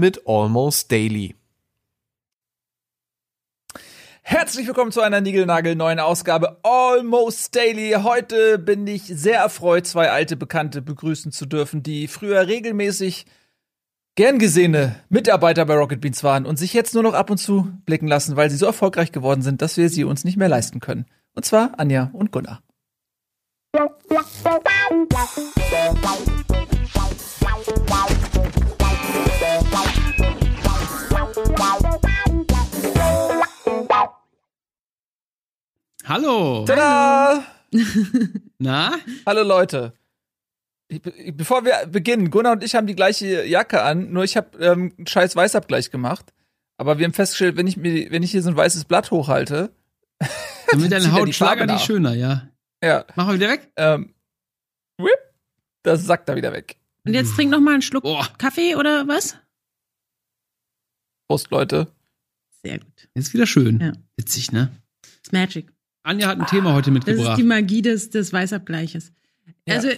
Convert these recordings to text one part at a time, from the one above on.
mit Almost Daily. Herzlich willkommen zu einer Nigelnagel neuen Ausgabe Almost Daily. Heute bin ich sehr erfreut, zwei alte Bekannte begrüßen zu dürfen, die früher regelmäßig gern gesehene Mitarbeiter bei Rocket Beans waren und sich jetzt nur noch ab und zu blicken lassen, weil sie so erfolgreich geworden sind, dass wir sie uns nicht mehr leisten können. Und zwar Anja und Gunnar. Hallo. Tada! Na? Hallo Leute. Bevor wir beginnen, Gunnar und ich haben die gleiche Jacke an, nur ich habe ähm, einen scheiß Weißabgleich gemacht. Aber wir haben festgestellt, wenn ich mir, wenn ich hier so ein weißes Blatt hochhalte, Damit Zieht deine er Haut die schlagartig schöner, ja. ja, Mach mal wieder weg. ähm, whip, das sackt da wieder weg. Und jetzt trink noch mal einen Schluck Boah. Kaffee oder was? Prost, Leute. Sehr gut. Ist wieder schön. Ja. Witzig, ne? It's magic. Anja hat ein Thema heute Das ist mitgebracht. die Magie des, des Weißabgleiches. Ja. Also,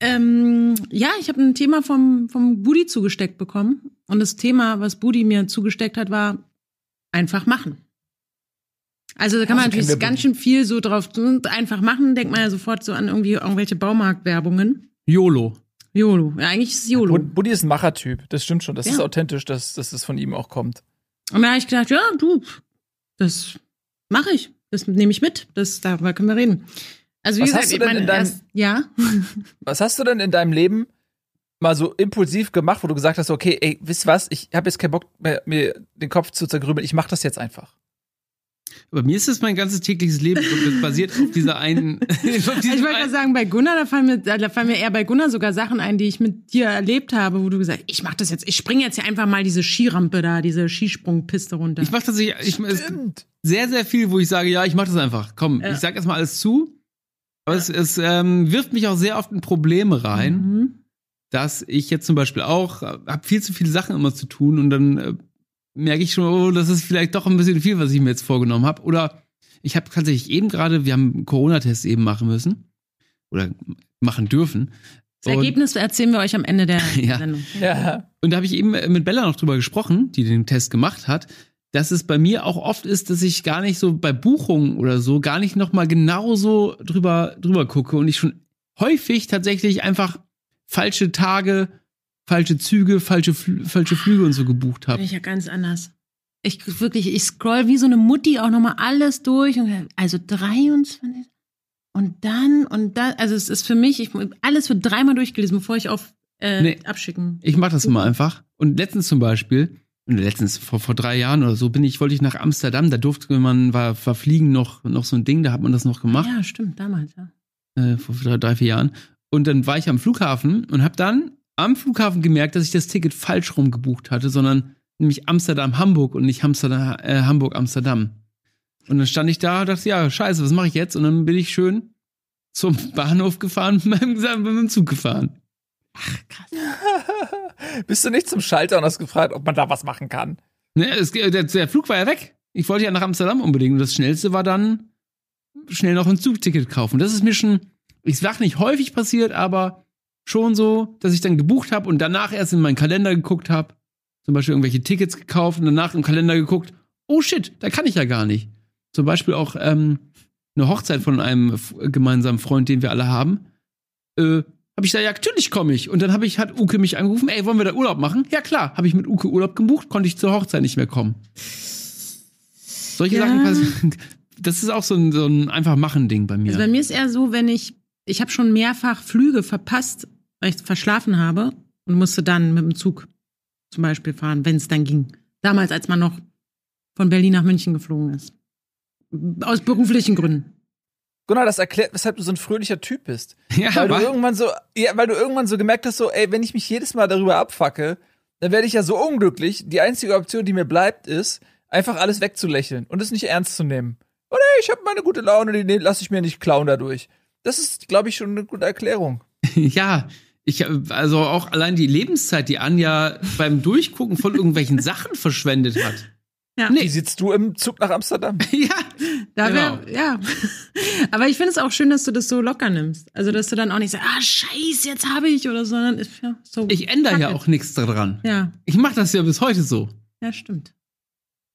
ähm, ja, ich habe ein Thema vom, vom Budi zugesteckt bekommen. Und das Thema, was Budi mir zugesteckt hat, war einfach machen. Also da kann man Also kennen natürlich ganz schön viel so drauf und einfach machen, denkt man ja sofort so an irgendwie irgendwelche Baumarktwerbungen. YOLO. YOLO. Ja, eigentlich ist es YOLO. Bud- Buddy ist ein Machertyp, das stimmt schon. Das Ja. ist authentisch, dass, dass das von ihm auch kommt. Und da habe ich gedacht, ja, du, das mache ich. Das nehme ich mit. Das, darüber können wir reden. Also, wie Was gesagt, hast du ich denn meine, in deinem- erst, ja. Was hast du denn in deinem Leben mal so impulsiv gemacht, wo du gesagt hast, okay, ey, wisst was, ich habe jetzt keinen Bock mehr, mir den Kopf zu zergrübeln, ich mach das jetzt einfach. Bei mir ist das mein ganzes tägliches Leben das basiert auf dieser einen. auf Also ich wollte gerade sagen, bei Gunnar, da fallen, mir, da fallen mir eher bei Gunnar sogar Sachen ein, die ich mit dir erlebt habe, wo du gesagt hast, ich mach das jetzt, ich springe jetzt hier einfach mal diese Skirampe da, diese Skisprungpiste runter. ich mache tatsächlich ich, es gibt Stimmt. sehr, sehr viel, wo ich sage, ja, ich mache das einfach. Komm, Ja. ich sag erstmal alles zu. Aber es, es ähm, wirft mich auch sehr oft in Probleme rein. Mhm. dass ich jetzt zum Beispiel auch habe viel zu viele Sachen immer zu tun und dann äh, merke ich schon, oh, das ist vielleicht doch ein bisschen viel, was ich mir jetzt vorgenommen habe. Oder ich habe tatsächlich eben gerade, wir haben einen Corona-Test eben machen müssen oder machen dürfen. Das Und- Ergebnis erzählen wir euch am Ende der Ja. Sendung. Ja. Und da habe ich eben mit Bella noch drüber gesprochen, die den Test gemacht hat, dass es bei mir auch oft ist, dass ich gar nicht so bei Buchungen oder so gar nicht noch mal genauso drüber drüber gucke und ich schon häufig tatsächlich einfach falsche Tage, falsche Züge, falsche Flü falsche Flüge und so gebucht habe. ich ja ganz anders. Ich wirklich, ich scroll wie so eine Mutti auch nochmal alles durch und also 23 und dann und dann, also es ist für mich, ich, alles wird dreimal durchgelesen, bevor ich auf äh, Nee. abschicken. Ich mache das immer einfach. Und letztens zum Beispiel, und letztens vor, vor drei Jahren oder so, bin ich, wollte ich nach Amsterdam, da durfte man, war verfliegen noch, noch so ein Ding, da hat man das noch gemacht. Ja, stimmt, damals, ja. äh, vor drei, drei, vier Jahren. Und dann war ich am Flughafen und habe dann am Flughafen gemerkt, dass ich das Ticket falsch rum gebucht hatte, sondern nämlich Amsterdam-Hamburg und nicht Amsterdam, äh, Hamburg-Amsterdam. Und dann stand ich da und dachte, ja, scheiße, was mache ich jetzt? Und dann bin ich schön zum Bahnhof gefahren und mit meinem, mit dem Zug gefahren. Krass. Bist du nicht zum Schalter und hast gefragt, ob man da was machen kann? Ne, es, der, der Flug war ja weg. Ich wollte ja nach Amsterdam unbedingt. Und das Schnellste war dann schnell noch ein Zugticket kaufen. Das ist mir schon, ich sag nicht häufig passiert, aber schon so, dass ich dann gebucht habe und danach erst in meinen Kalender geguckt habe. Zum Beispiel irgendwelche Tickets gekauft und danach im Kalender geguckt. Oh shit, da kann ich ja gar nicht. Zum Beispiel auch ähm, eine Hochzeit von einem gemeinsamen Freund, den wir alle haben. Äh, habe ich da, ja, natürlich komme ich. Und dann habe ich, hat Uke mich angerufen, ey, wollen wir da Urlaub machen? Ja, klar. Habe ich mit Uke Urlaub gebucht, konnte ich zur Hochzeit nicht mehr kommen. Solche Ja. Sachen passieren. Das ist auch so ein, so ein einfach machen-Ding bei mir. Also bei mir ist eher so, wenn ich, ich habe schon mehrfach Flüge verpasst, weil ich verschlafen habe und musste dann mit dem Zug zum Beispiel fahren, wenn es dann ging. Damals, als man noch von Berlin nach München geflogen ist. Aus beruflichen Gründen. Gunnar, das erklärt, weshalb du so ein fröhlicher Typ bist. ja, Weil du wa? irgendwann so, ja, weil du irgendwann so gemerkt hast, so, ey, wenn ich mich jedes Mal darüber abfacke, dann werde ich ja so unglücklich. Die einzige Option, die mir bleibt, ist, einfach alles wegzulächeln und es nicht ernst zu nehmen. Oh nee, ich habe meine gute Laune, die lasse ich mir nicht klauen dadurch. Das ist, glaube ich, schon eine gute Erklärung. ja, ich also auch allein die Lebenszeit, die Anja beim Durchgucken von irgendwelchen Sachen verschwendet hat. Ja. Nee. Wie sitzt du im Zug nach Amsterdam? ja, da wär, genau. ja. Aber ich finde es auch schön, dass du das so locker nimmst. Also, dass du dann auch nicht sagst, ah, scheiß, jetzt habe ich oder so, sondern ist ja so. Ich ändere ja auch nichts daran. Ja. Ich mache das ja bis heute so. Ja, stimmt.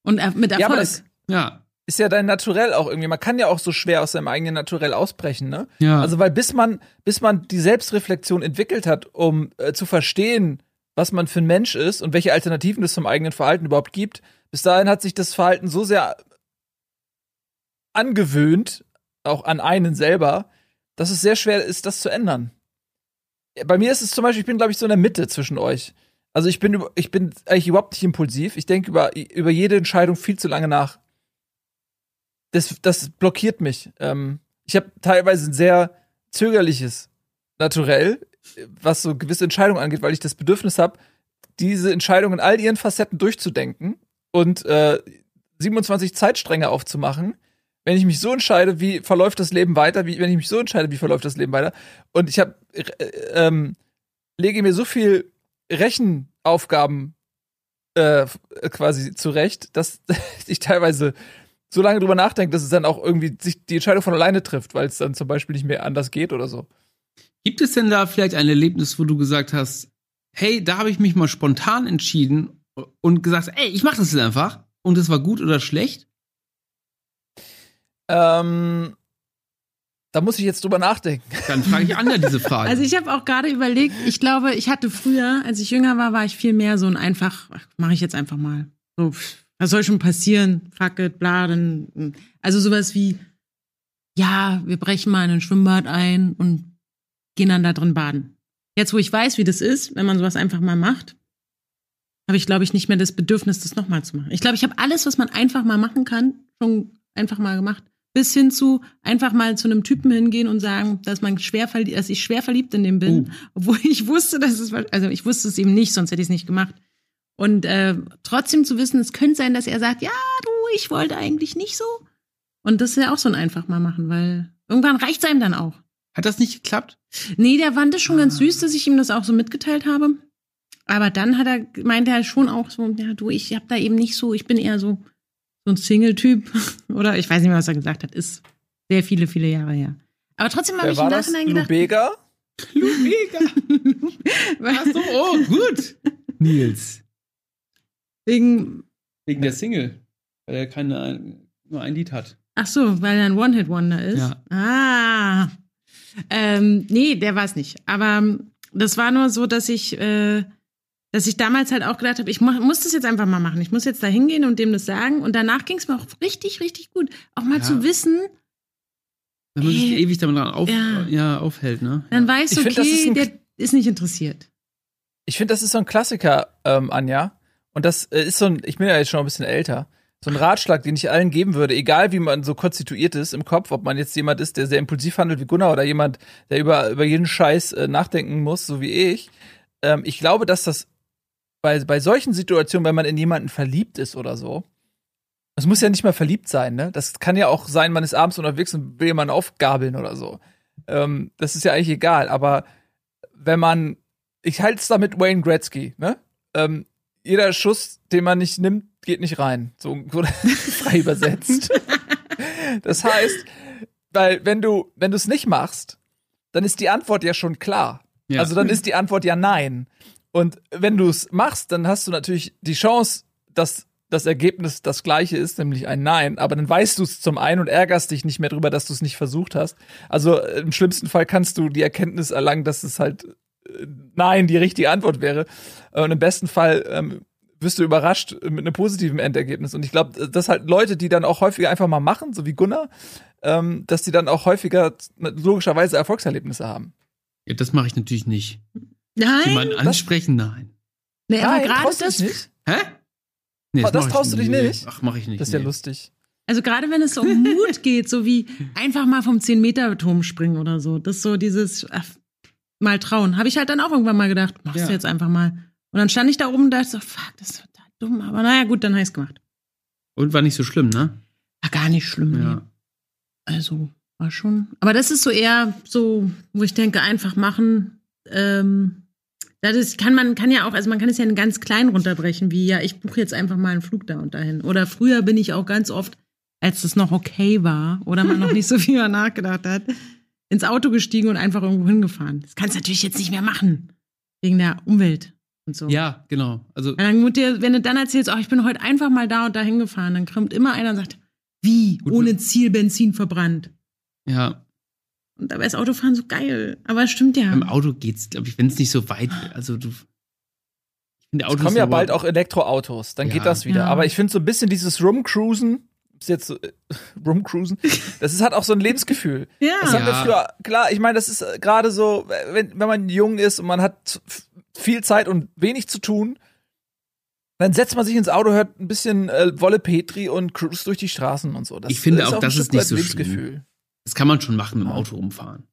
Und mit Erfolg. Ja, aber das, ja. Ist ja dein Naturell auch irgendwie. Man kann ja auch so schwer aus seinem eigenen Naturell ausbrechen, ne? Ja. Also, weil bis man, bis man die Selbstreflexion entwickelt hat, um äh, zu verstehen, was man für ein Mensch ist und welche Alternativen es zum eigenen Verhalten überhaupt gibt, bis dahin hat sich das Verhalten so sehr angewöhnt, auch an einen selber, dass es sehr schwer ist, das zu ändern. Bei mir ist es zum Beispiel, ich bin, glaube ich, so in der Mitte zwischen euch. Also ich bin, ich bin eigentlich überhaupt nicht impulsiv. Ich denke über, über jede Entscheidung viel zu lange nach. Das, das blockiert mich. Ähm, ich habe teilweise ein sehr zögerliches Naturell, was so gewisse Entscheidungen angeht, weil ich das Bedürfnis habe, diese Entscheidungen in all ihren Facetten durchzudenken und äh, 27 Zeitstränge aufzumachen. Wenn ich mich so entscheide, wie verläuft das Leben weiter, wie, wenn ich mich so entscheide, wie verläuft das Leben weiter. Und ich habe äh, ähm, lege mir so viel Rechenaufgaben äh, quasi zurecht, dass ich teilweise so lange drüber nachdenke, dass es dann auch irgendwie sich die Entscheidung von alleine trifft, weil es dann zum Beispiel nicht mehr anders geht oder so. Gibt es denn da vielleicht ein Erlebnis, wo du gesagt hast, hey, da habe ich mich mal spontan entschieden und gesagt, ey, ich mache das jetzt einfach und es war gut oder schlecht? Ähm, da muss ich jetzt drüber nachdenken. Dann frage ich Anja diese Frage. Also ich habe auch gerade überlegt, ich glaube, ich hatte früher, als ich jünger war, war ich viel mehr so ein einfach, mache ich jetzt einfach mal. So, was soll schon passieren? Fuck it, bla, dann, also sowas wie, ja, wir brechen mal in ein Schwimmbad ein und gehen dann da drin baden. Jetzt, wo ich weiß, wie das ist, wenn man sowas einfach mal macht, habe ich, glaube ich, nicht mehr das Bedürfnis, das nochmal zu machen. Ich glaube, ich habe alles, was man einfach mal machen kann, schon einfach mal gemacht. Bis hin zu einfach mal zu einem Typen hingehen und sagen, dass man schwer dass ich schwer verliebt in dem bin, uh. obwohl ich wusste, dass es also ich wusste es eben nicht, sonst hätte ich es nicht gemacht. Und äh, trotzdem zu wissen, es könnte sein, dass er sagt, ja, du, ich wollte eigentlich nicht so. Und das ist ja auch so ein einfach mal machen, weil irgendwann reicht es einem dann auch. Hat das nicht geklappt? Nee, der fand es schon ah. ganz süß, dass ich ihm das auch so mitgeteilt habe. Aber dann hat er, meinte er schon auch so, ja, du, ich hab da eben nicht so, ich bin eher so, so ein Single-Typ. Oder ich weiß nicht mehr, was er gesagt hat. Ist sehr viele, viele Jahre her. Aber trotzdem habe ich im Nachhinein gedacht. Lubega? Lubega. Ach so, oh, gut. Nils. Wegen. Wegen der Single. Weil er keine, nur ein Lied hat. Ach so, weil er ein One-Hit-Wonder ist. Ja. Ah. Ähm, nee, der war es nicht. Aber das war nur so, dass ich äh, dass ich damals halt auch gedacht habe, ich muss das jetzt einfach mal machen. Ich muss jetzt da hingehen und dem das sagen. Und danach ging es mir auch richtig, richtig gut. Auch mal ja. zu wissen. Wenn man sich ewig damit auf, ja. ja. aufhält, ne? Dann ja. weißt du, okay, find, ist der ist nicht interessiert. Ich finde, das ist so ein Klassiker, ähm, Anja. Und das äh, ist so ein, ich bin ja jetzt schon ein bisschen älter, so ein Ratschlag, den ich allen geben würde, egal wie man so konstituiert ist im Kopf, ob man jetzt jemand ist, der sehr impulsiv handelt wie Gunnar oder jemand, der über, über jeden Scheiß äh, nachdenken muss, so wie ich. Ähm, ich glaube, dass das bei, bei solchen Situationen, wenn man in jemanden verliebt ist oder so, es muss ja nicht mal verliebt sein, ne? Das kann ja auch sein, man ist abends unterwegs und will jemanden aufgabeln oder so. Ähm, das ist ja eigentlich egal, aber wenn man, ich halte es da mit Wayne Gretzky, ne? Ähm, jeder Schuss, den man nicht nimmt, geht nicht rein. So, frei übersetzt. das heißt, weil wenn du, wenn du es nicht machst, dann ist die Antwort ja schon klar. Ja. Also dann ist die Antwort ja nein. Und wenn du es machst, dann hast du natürlich die Chance, dass das Ergebnis das gleiche ist, nämlich ein Nein. Aber dann weißt du es zum einen und ärgerst dich nicht mehr drüber, dass du es nicht versucht hast. Also äh, im schlimmsten Fall kannst du die Erkenntnis erlangen, dass es halt Nein die richtige Antwort wäre. Und im besten Fall ähm, wirst du überrascht mit einem positiven Endergebnis. Und ich glaube, dass halt Leute, die dann auch häufiger einfach mal machen, so wie Gunnar, ähm, dass die dann auch häufiger logischerweise Erfolgserlebnisse haben. Ja, das mache ich natürlich nicht. Nein. Jemanden ansprechen? Nein. Nee, aber gerade das. Nicht? Hä? Nee, das, das traust du dich nicht? Ach, mach ich nicht. Das ist ja lustig. Also gerade wenn es um Mut geht, so wie einfach mal vom 10-Meter-Turm springen oder so. Das ist so dieses ach, mal trauen. Habe ich halt dann auch irgendwann mal gedacht, machst ja. du jetzt einfach mal. Und dann stand ich da oben und dachte so, fuck, das ist total dumm. Aber naja, gut, dann habe ich es gemacht. Und war nicht so schlimm, ne? War gar nicht schlimm. Nee. Ja. Also, war schon. Aber das ist so eher so, wo ich denke, einfach machen. Ähm, das ist, kann man kann ja auch, also man kann es ja in ganz klein runterbrechen, wie ja, ich buche jetzt einfach mal einen Flug da und dahin. Oder früher bin ich auch ganz oft, als das noch okay war oder man noch nicht so viel nachgedacht hat, ins Auto gestiegen und einfach irgendwo hingefahren. Das kannst du natürlich jetzt nicht mehr machen. Wegen der Umwelt und so. Ja, genau. Also, Und dann, dir, wenn du dann erzählst, oh, ich bin heute einfach mal da und da hingefahren, dann kommt immer einer und sagt, wie, Gut, ohne Ziel Benzin verbrannt. ja, Und dabei ist Autofahren so geil. Aber es stimmt ja. im Auto geht's, glaube ich, wenn es nicht so weit, also du. Ich finde Es kommen ja bald auch Elektroautos, dann Ja. geht das wieder. Ja. Aber ich finde so ein bisschen dieses Rumcruisen, ist jetzt so, äh, Rumcruisen, das ist halt auch so ein Lebensgefühl. Ja. Das haben wir Ja. früher, klar, ich meine, das ist äh, gerade so, wenn, wenn man jung ist und man hat viel Zeit und wenig zu tun, dann setzt man sich ins Auto, hört ein bisschen äh, Wolle Petri und cruist durch die Straßen und so. Das Ich finde auch, ein das ist nicht so Lebensgefühl. Das kann man schon machen, im Auto rumfahren.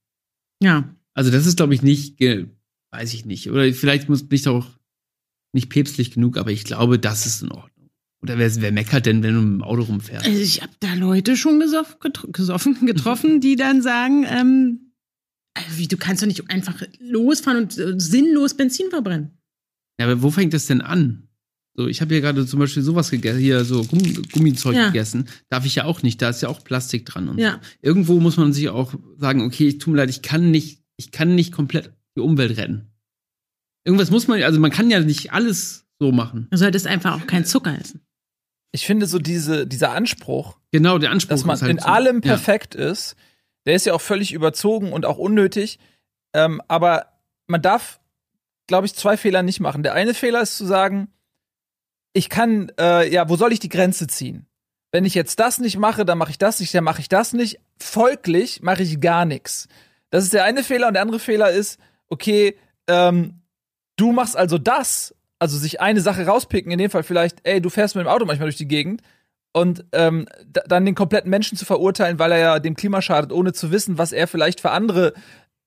Ja. Also das ist, glaube ich, nicht, weiß ich nicht. Oder vielleicht muss bin ich auch nicht päpstlich genug, aber ich glaube, das ist in Ordnung. Oder wer, wer meckert denn, wenn du mit dem Auto rumfährst? Also ich habe da Leute schon gesoff, getro gesoffen, getroffen, die dann sagen, ähm, also wie, du kannst doch nicht einfach losfahren und äh, sinnlos Benzin verbrennen. Ja, aber wo fängt das denn an? So, ich habe ja gerade zum Beispiel sowas gegessen, hier so Gumm Gummizeug Ja. gegessen. Darf ich ja auch nicht, da ist ja auch Plastik dran und Ja. so. Irgendwo muss man sich auch sagen, okay, ich tut mir leid, ich kann nicht, ich kann nicht komplett die Umwelt retten. Irgendwas muss man, also man kann ja nicht alles so machen. Du solltest einfach auch keinen Zucker essen. Ich finde so diese, dieser Anspruch, Genau, der Anspruch dass man halt in so. allem Ja. perfekt ist, der ist ja auch völlig überzogen und auch unnötig. Ähm, aber man darf, glaube ich, zwei Fehler nicht machen. Der eine Fehler ist zu sagen, ich kann, äh, ja, wo soll ich die Grenze ziehen? Wenn ich jetzt das nicht mache, dann mache ich das nicht, dann mache ich das nicht. Folglich mache ich gar nichts. Das ist der eine Fehler und der andere Fehler ist, okay, ähm, du machst also das, also sich eine Sache rauspicken, in dem Fall vielleicht, ey, du fährst mit dem Auto manchmal durch die Gegend und ähm, da- dann den kompletten Menschen zu verurteilen, weil er ja dem Klima schadet, ohne zu wissen, was er vielleicht für andere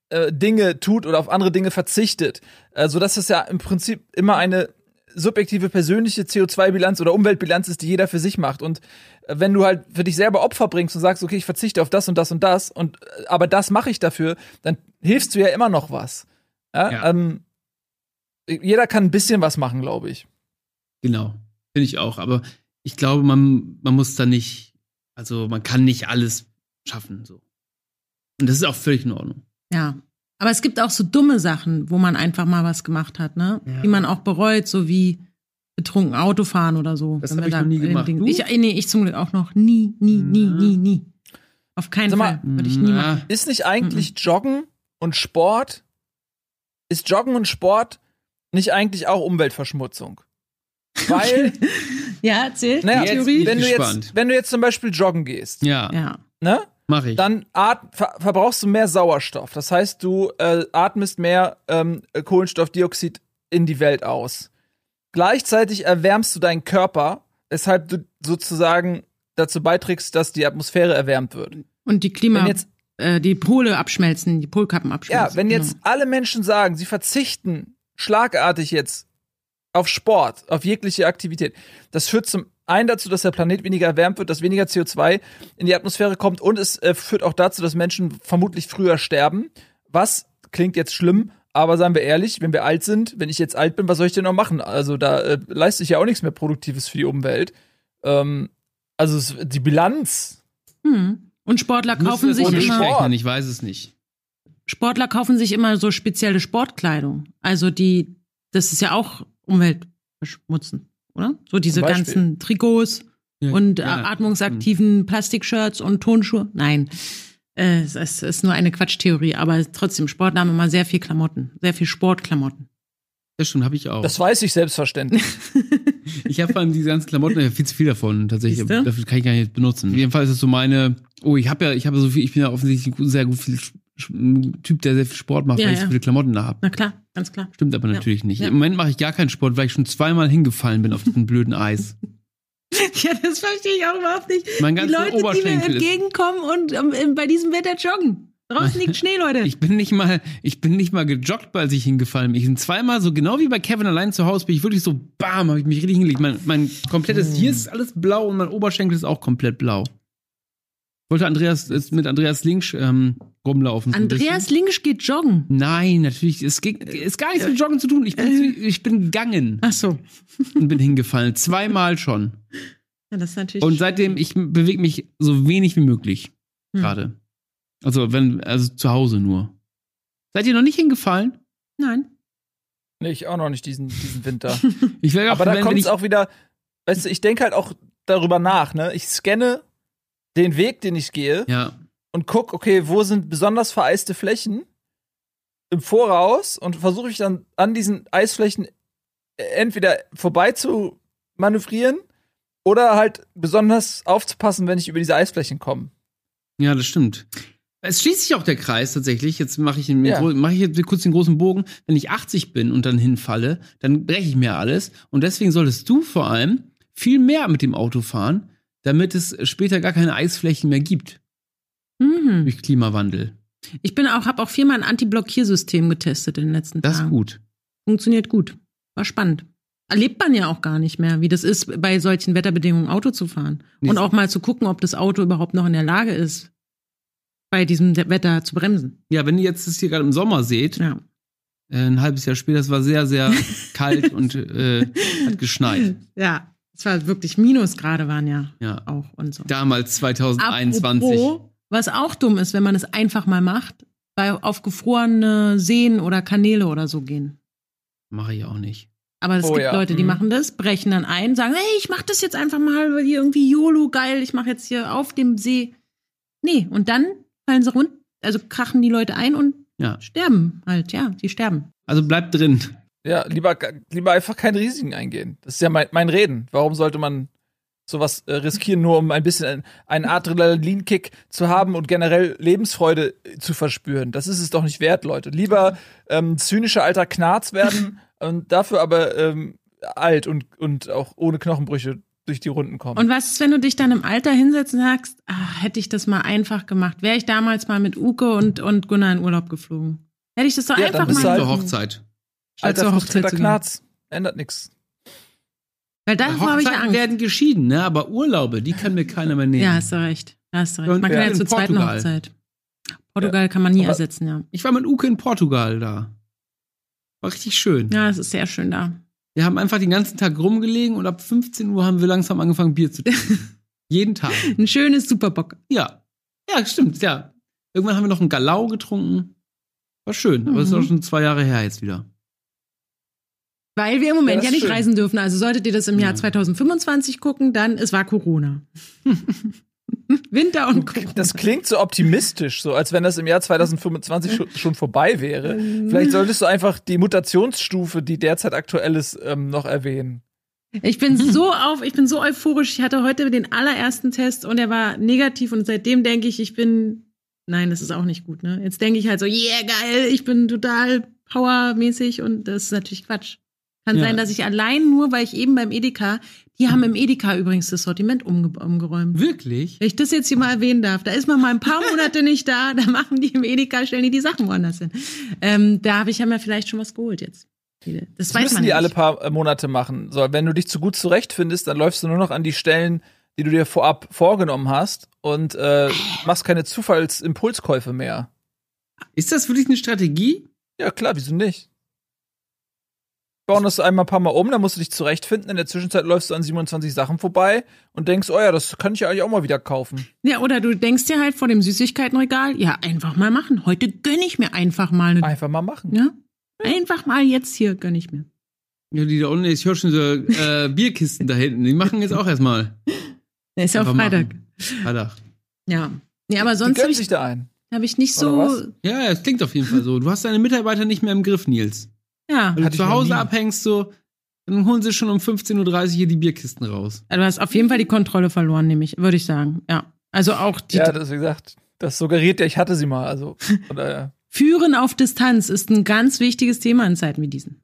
äh, Dinge tut oder auf andere Dinge verzichtet. Äh, sodass es ja im Prinzip immer eine subjektive persönliche CO2-Bilanz oder Umweltbilanz ist, die jeder für sich macht. Und äh, wenn du halt für dich selber Opfer bringst und sagst, okay, ich verzichte auf das und das und das, und äh, aber das mache ich dafür, dann hilfst du ja immer noch was. Ja? Ja. Ähm, jeder kann ein bisschen was machen, glaube ich. Genau, finde ich auch. Aber ich glaube, man, man muss da nicht, also man kann nicht alles schaffen. So. Und das ist auch völlig in Ordnung. Ja. Aber es gibt auch so dumme Sachen, wo man einfach mal was gemacht hat, ne? Ja. Die man auch bereut, so wie betrunken Autofahren oder so. Das Wenn hab wir ich da noch nie gemacht. Ich, nee, ich zum Glück auch noch nie, nie, nie, nie, nie. Auf keinen Sag mal, Fall. Würde ich nie machen. Ist nicht eigentlich Joggen und Sport, ist Joggen und Sport nicht eigentlich auch Umweltverschmutzung? Weil, Ja, erzähl. naja, Theorie. wenn du, jetzt, wenn du jetzt zum Beispiel joggen gehst, Ja, Ja. ne, mache ich. dann at ver verbrauchst du mehr Sauerstoff. Das heißt, du äh, atmest mehr ähm, Kohlenstoffdioxid in die Welt aus. Gleichzeitig erwärmst du deinen Körper, weshalb du sozusagen dazu beiträgst, dass die Atmosphäre erwärmt wird. Und die Klima, Wenn jetzt äh, die Pole abschmelzen, die Polkappen abschmelzen. Ja, wenn jetzt Genau. alle Menschen sagen, sie verzichten schlagartig jetzt auf Sport, auf jegliche Aktivität, das führt zum einen dazu, dass der Planet weniger erwärmt wird, dass weniger CO2 in die Atmosphäre kommt und es äh, führt auch dazu, dass Menschen vermutlich früher sterben. Was klingt jetzt schlimm, aber seien wir ehrlich, wenn wir alt sind, wenn ich jetzt alt bin, was soll ich denn noch machen? Also da äh, leiste ich ja auch nichts mehr Produktives für die Umwelt. Ähm, also es, die Bilanz. Hm. Und Sportler kaufen sich immer. Sport. durchrechnen? Ich weiß es nicht. Sportler kaufen sich immer so spezielle Sportkleidung. Also die, das ist ja auch Umweltverschmutzen, oder? So diese ganzen Trikots Ja, und äh, ja. atmungsaktiven Plastikshirts und Tonschuhe. Nein, äh, es ist, ist nur eine Quatschtheorie, aber trotzdem, Sportler haben immer sehr viel Klamotten, sehr viel Sportklamotten. Das stimmt, habe ich auch. Das weiß ich selbstverständlich. Ich habe von diese ganzen Klamotten ich viel zu viel davon tatsächlich. Dafür kann ich gar nicht benutzen. Auf jeden Fall ist es so meine. Oh, ich habe ja, ich habe so viel. Ich bin ja offensichtlich sehr gut viel Typ, der sehr viel Sport macht, Ja, weil ich ja. so viele Klamotten da habe. Na klar, ganz klar. Stimmt aber Ja. natürlich nicht. Ja. Im Moment mache ich gar keinen Sport, weil ich schon zweimal hingefallen bin auf diesem blöden Eis. Ja, das verstehe ich auch überhaupt nicht. Mein Die Leute, die mir entgegenkommen und ähm, bei diesem Wetter joggen. Draußen liegt Schnee, Leute. Ich bin nicht mal, ich bin nicht mal gejoggt, als ich hingefallen bin. Ich bin zweimal so, genau wie bei Kevin allein zu Hause, bin ich wirklich so, bam, habe ich mich richtig hingelegt. Mein, mein komplettes, hier ist alles blau und mein Oberschenkel ist auch komplett blau. Wollte Andreas, ist mit Andreas Links ähm, rumlaufen. so Andreas. Linkisch geht joggen. Nein, natürlich, es geht, ist gar nichts mit Joggen zu tun. Ich bin, ich bin gegangen Ach so. und bin hingefallen. Zweimal schon. Ja, das ist natürlich. Und seitdem, ich bewege mich so wenig wie möglich. Hm. Gerade. Also, wenn, also zu Hause nur. Seid ihr noch nicht hingefallen? Nein. Nee, ich auch noch nicht diesen, diesen Winter. Ich wäre auch, Aber da kommt es auch wieder, weißt du, ich denke halt auch darüber nach, ne? Ich scanne den Weg, den ich gehe Ja, und guck, okay, wo sind besonders vereiste Flächen im Voraus und versuche ich dann an diesen Eisflächen entweder vorbei zu manövrieren oder halt besonders aufzupassen, wenn ich über diese Eisflächen komme. ja, das stimmt. Es schließt sich auch der Kreis tatsächlich. Jetzt mache ich, Ja. mach ich jetzt kurz den großen Bogen. Wenn ich 80 bin und dann hinfalle, dann breche ich mir alles. Und deswegen solltest du vor allem viel mehr mit dem Auto fahren, damit es später gar keine Eisflächen mehr gibt Mhm. durch Klimawandel. Ich bin auch, habe auch viermal ein Anti-Blockiersystem getestet in den letzten Das ist Tagen. gut. Funktioniert gut. War spannend. Erlebt man ja auch gar nicht mehr, wie das ist, bei solchen Wetterbedingungen Auto zu fahren. Nicht Und auch mal zu gucken, ob das Auto überhaupt noch in der Lage ist, bei diesem Wetter zu bremsen. Ja, wenn ihr jetzt das hier gerade im Sommer seht, Ja. äh, ein halbes Jahr später, es war sehr, sehr kalt und äh, hat geschneit. Ja. Es war wirklich Minusgrade waren ja Ja. auch und so. Damals 2021. Apropos, was auch dumm ist, wenn man es einfach mal macht, bei auf gefrorene Seen oder Kanäle oder so gehen. Mache ich auch nicht. Aber es Oh gibt ja. Leute, die Mhm. machen das, brechen dann ein, sagen, hey, ich mach das jetzt einfach mal, weil hier irgendwie YOLO geil, ich mache jetzt hier auf dem See. Nee, und dann fallen sie rund, also krachen die Leute ein und Ja. sterben halt, ja, die sterben. Also bleibt drin. Ja, lieber, lieber einfach keine Risiken eingehen. Das ist ja mein, mein Reden. Warum sollte man sowas äh, riskieren, nur um ein bisschen ein- einen Adrenalinkick zu haben und generell Lebensfreude äh, zu verspüren? Das ist es doch nicht wert, Leute. Lieber ähm, zynischer alter Knarz werden und dafür aber ähm, alt und, und auch ohne Knochenbrüche durch die Runden kommen. Und was ist, wenn du dich dann im Alter hinsetzt und sagst, ah, hätte ich das mal einfach gemacht, wäre ich damals mal mit Uke und, und Gunnar in Urlaub geflogen. Hätte ich das doch Ja, dann einfach mal halt- Zur Hochzeit. Statt alter frustrierter. Knarz. Ändert nichts. Weil davor habe ich Hochzeiten Angst. werden geschieden, ne? Aber Urlaube, die kann mir keiner mehr nehmen. Ja, hast du recht. Da hast du recht. Und Man kann ja, ja zur zweiten Portugal. Hochzeit. Portugal kann man nie Aber- ersetzen, ja. Ich war mit Uke in Portugal da. War richtig schön. Ja, es ist sehr schön da. Wir haben einfach den ganzen Tag rumgelegen und ab 15 Uhr haben wir langsam angefangen, Bier zu trinken. Jeden Tag. Ein schönes Superbock. Ja. Ja, stimmt, ja. Irgendwann haben wir noch einen Galau getrunken. War schön, aber es ist Mhm. auch schon zwei Jahre her jetzt wieder. Weil wir im Moment ja, ist nicht schön. reisen dürfen. Also solltet ihr das im Jahr Ja. 2025 gucken, dann es war Corona. Winter und Corona. Das klingt so optimistisch, so als wenn das im Jahr 2025 schon, schon vorbei wäre. Vielleicht solltest du einfach die Mutationsstufe, die derzeit aktuell ist, ähm, noch erwähnen. Ich bin so auf, ich bin so euphorisch. Ich hatte heute den allerersten Test und er war negativ und seitdem denke ich, ich bin, nein, das ist auch nicht gut, ne? Jetzt denke ich halt so, yeah, geil, ich bin total powermäßig und das ist natürlich Quatsch. Kann Ja. sein, dass ich allein nur, weil ich eben beim Edeka, die haben im Edeka übrigens das Sortiment umge umgeräumt. Wirklich? Wenn ich das jetzt hier mal erwähnen darf, da ist man mal ein paar Monate nicht da, da machen die im Edeka, stellen die die Sachen woanders hin. Ähm, da habe ich ja mal vielleicht schon was geholt jetzt. Das, Das weiß müssen man die ja alle nicht. paar äh, Monate machen. So, wenn du dich zu gut zurechtfindest, dann läufst du nur noch an die Stellen, die du dir vorab vorgenommen hast und äh, machst keine Zufallsimpulskäufe mehr. Ist das wirklich eine Strategie? Ja, klar, wieso nicht? Bauen das einmal ein paar Mal um, dann musst du dich zurechtfinden. In der Zwischenzeit läufst du an 27 Sachen vorbei und denkst, oh ja, das kann ich ja eigentlich auch mal wieder kaufen. Ja, oder du denkst dir halt vor dem Süßigkeitenregal, ja, einfach mal machen. Heute gönne ich mir einfach mal eine. Einfach mal machen. Ja? Einfach mal jetzt hier gönne ich mir. Ja, die da unten, ich höre schon so äh, Bierkisten da hinten. Die machen jetzt auch erstmal. Ist ja auch Freitag. machen. Freitag. Ja. Ja, aber Die sonst habe gönnen ich, sich da ein. hab ich nicht Oder so. was? Ja, ja, es klingt auf jeden Fall so. Du hast deine Mitarbeiter nicht mehr im Griff, Nils. Ja. Wenn du zu Hause abhängst, so, dann holen sie schon um 15.30 Uhr hier die Bierkisten raus. Du hast auf jeden Fall die Kontrolle verloren, nämlich, würde ich sagen. Ja. Also auch die Ja, das, wie gesagt, das suggeriert ja, ich hatte sie mal. Also, von daher. Führen auf Distanz ist ein ganz wichtiges Thema in Zeiten wie diesen.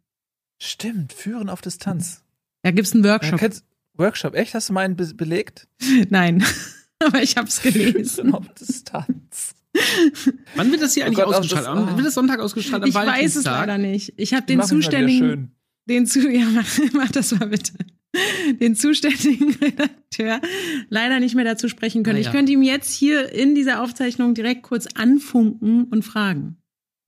Stimmt, Führen auf Distanz. Da gibt's einen Ja, Workshop. kennst, Workshop, echt? Hast du meinen be belegt? Nein. aber ich habe es gelesen. Führen auf Distanz. Wann wird das hier Oh eigentlich Gott, auch ausgestrahlt? das- Wann wird das Sonntag ausgestrahlt? Am Ich weiß es leider nicht. Ich habe den zuständigen, schön. den zu, ja, mach, mach das mal bitte. Den zuständigen Redakteur leider nicht mehr dazu sprechen können. Ah, Ich ja. könnte ihm jetzt hier in dieser Aufzeichnung direkt kurz anfunken und fragen.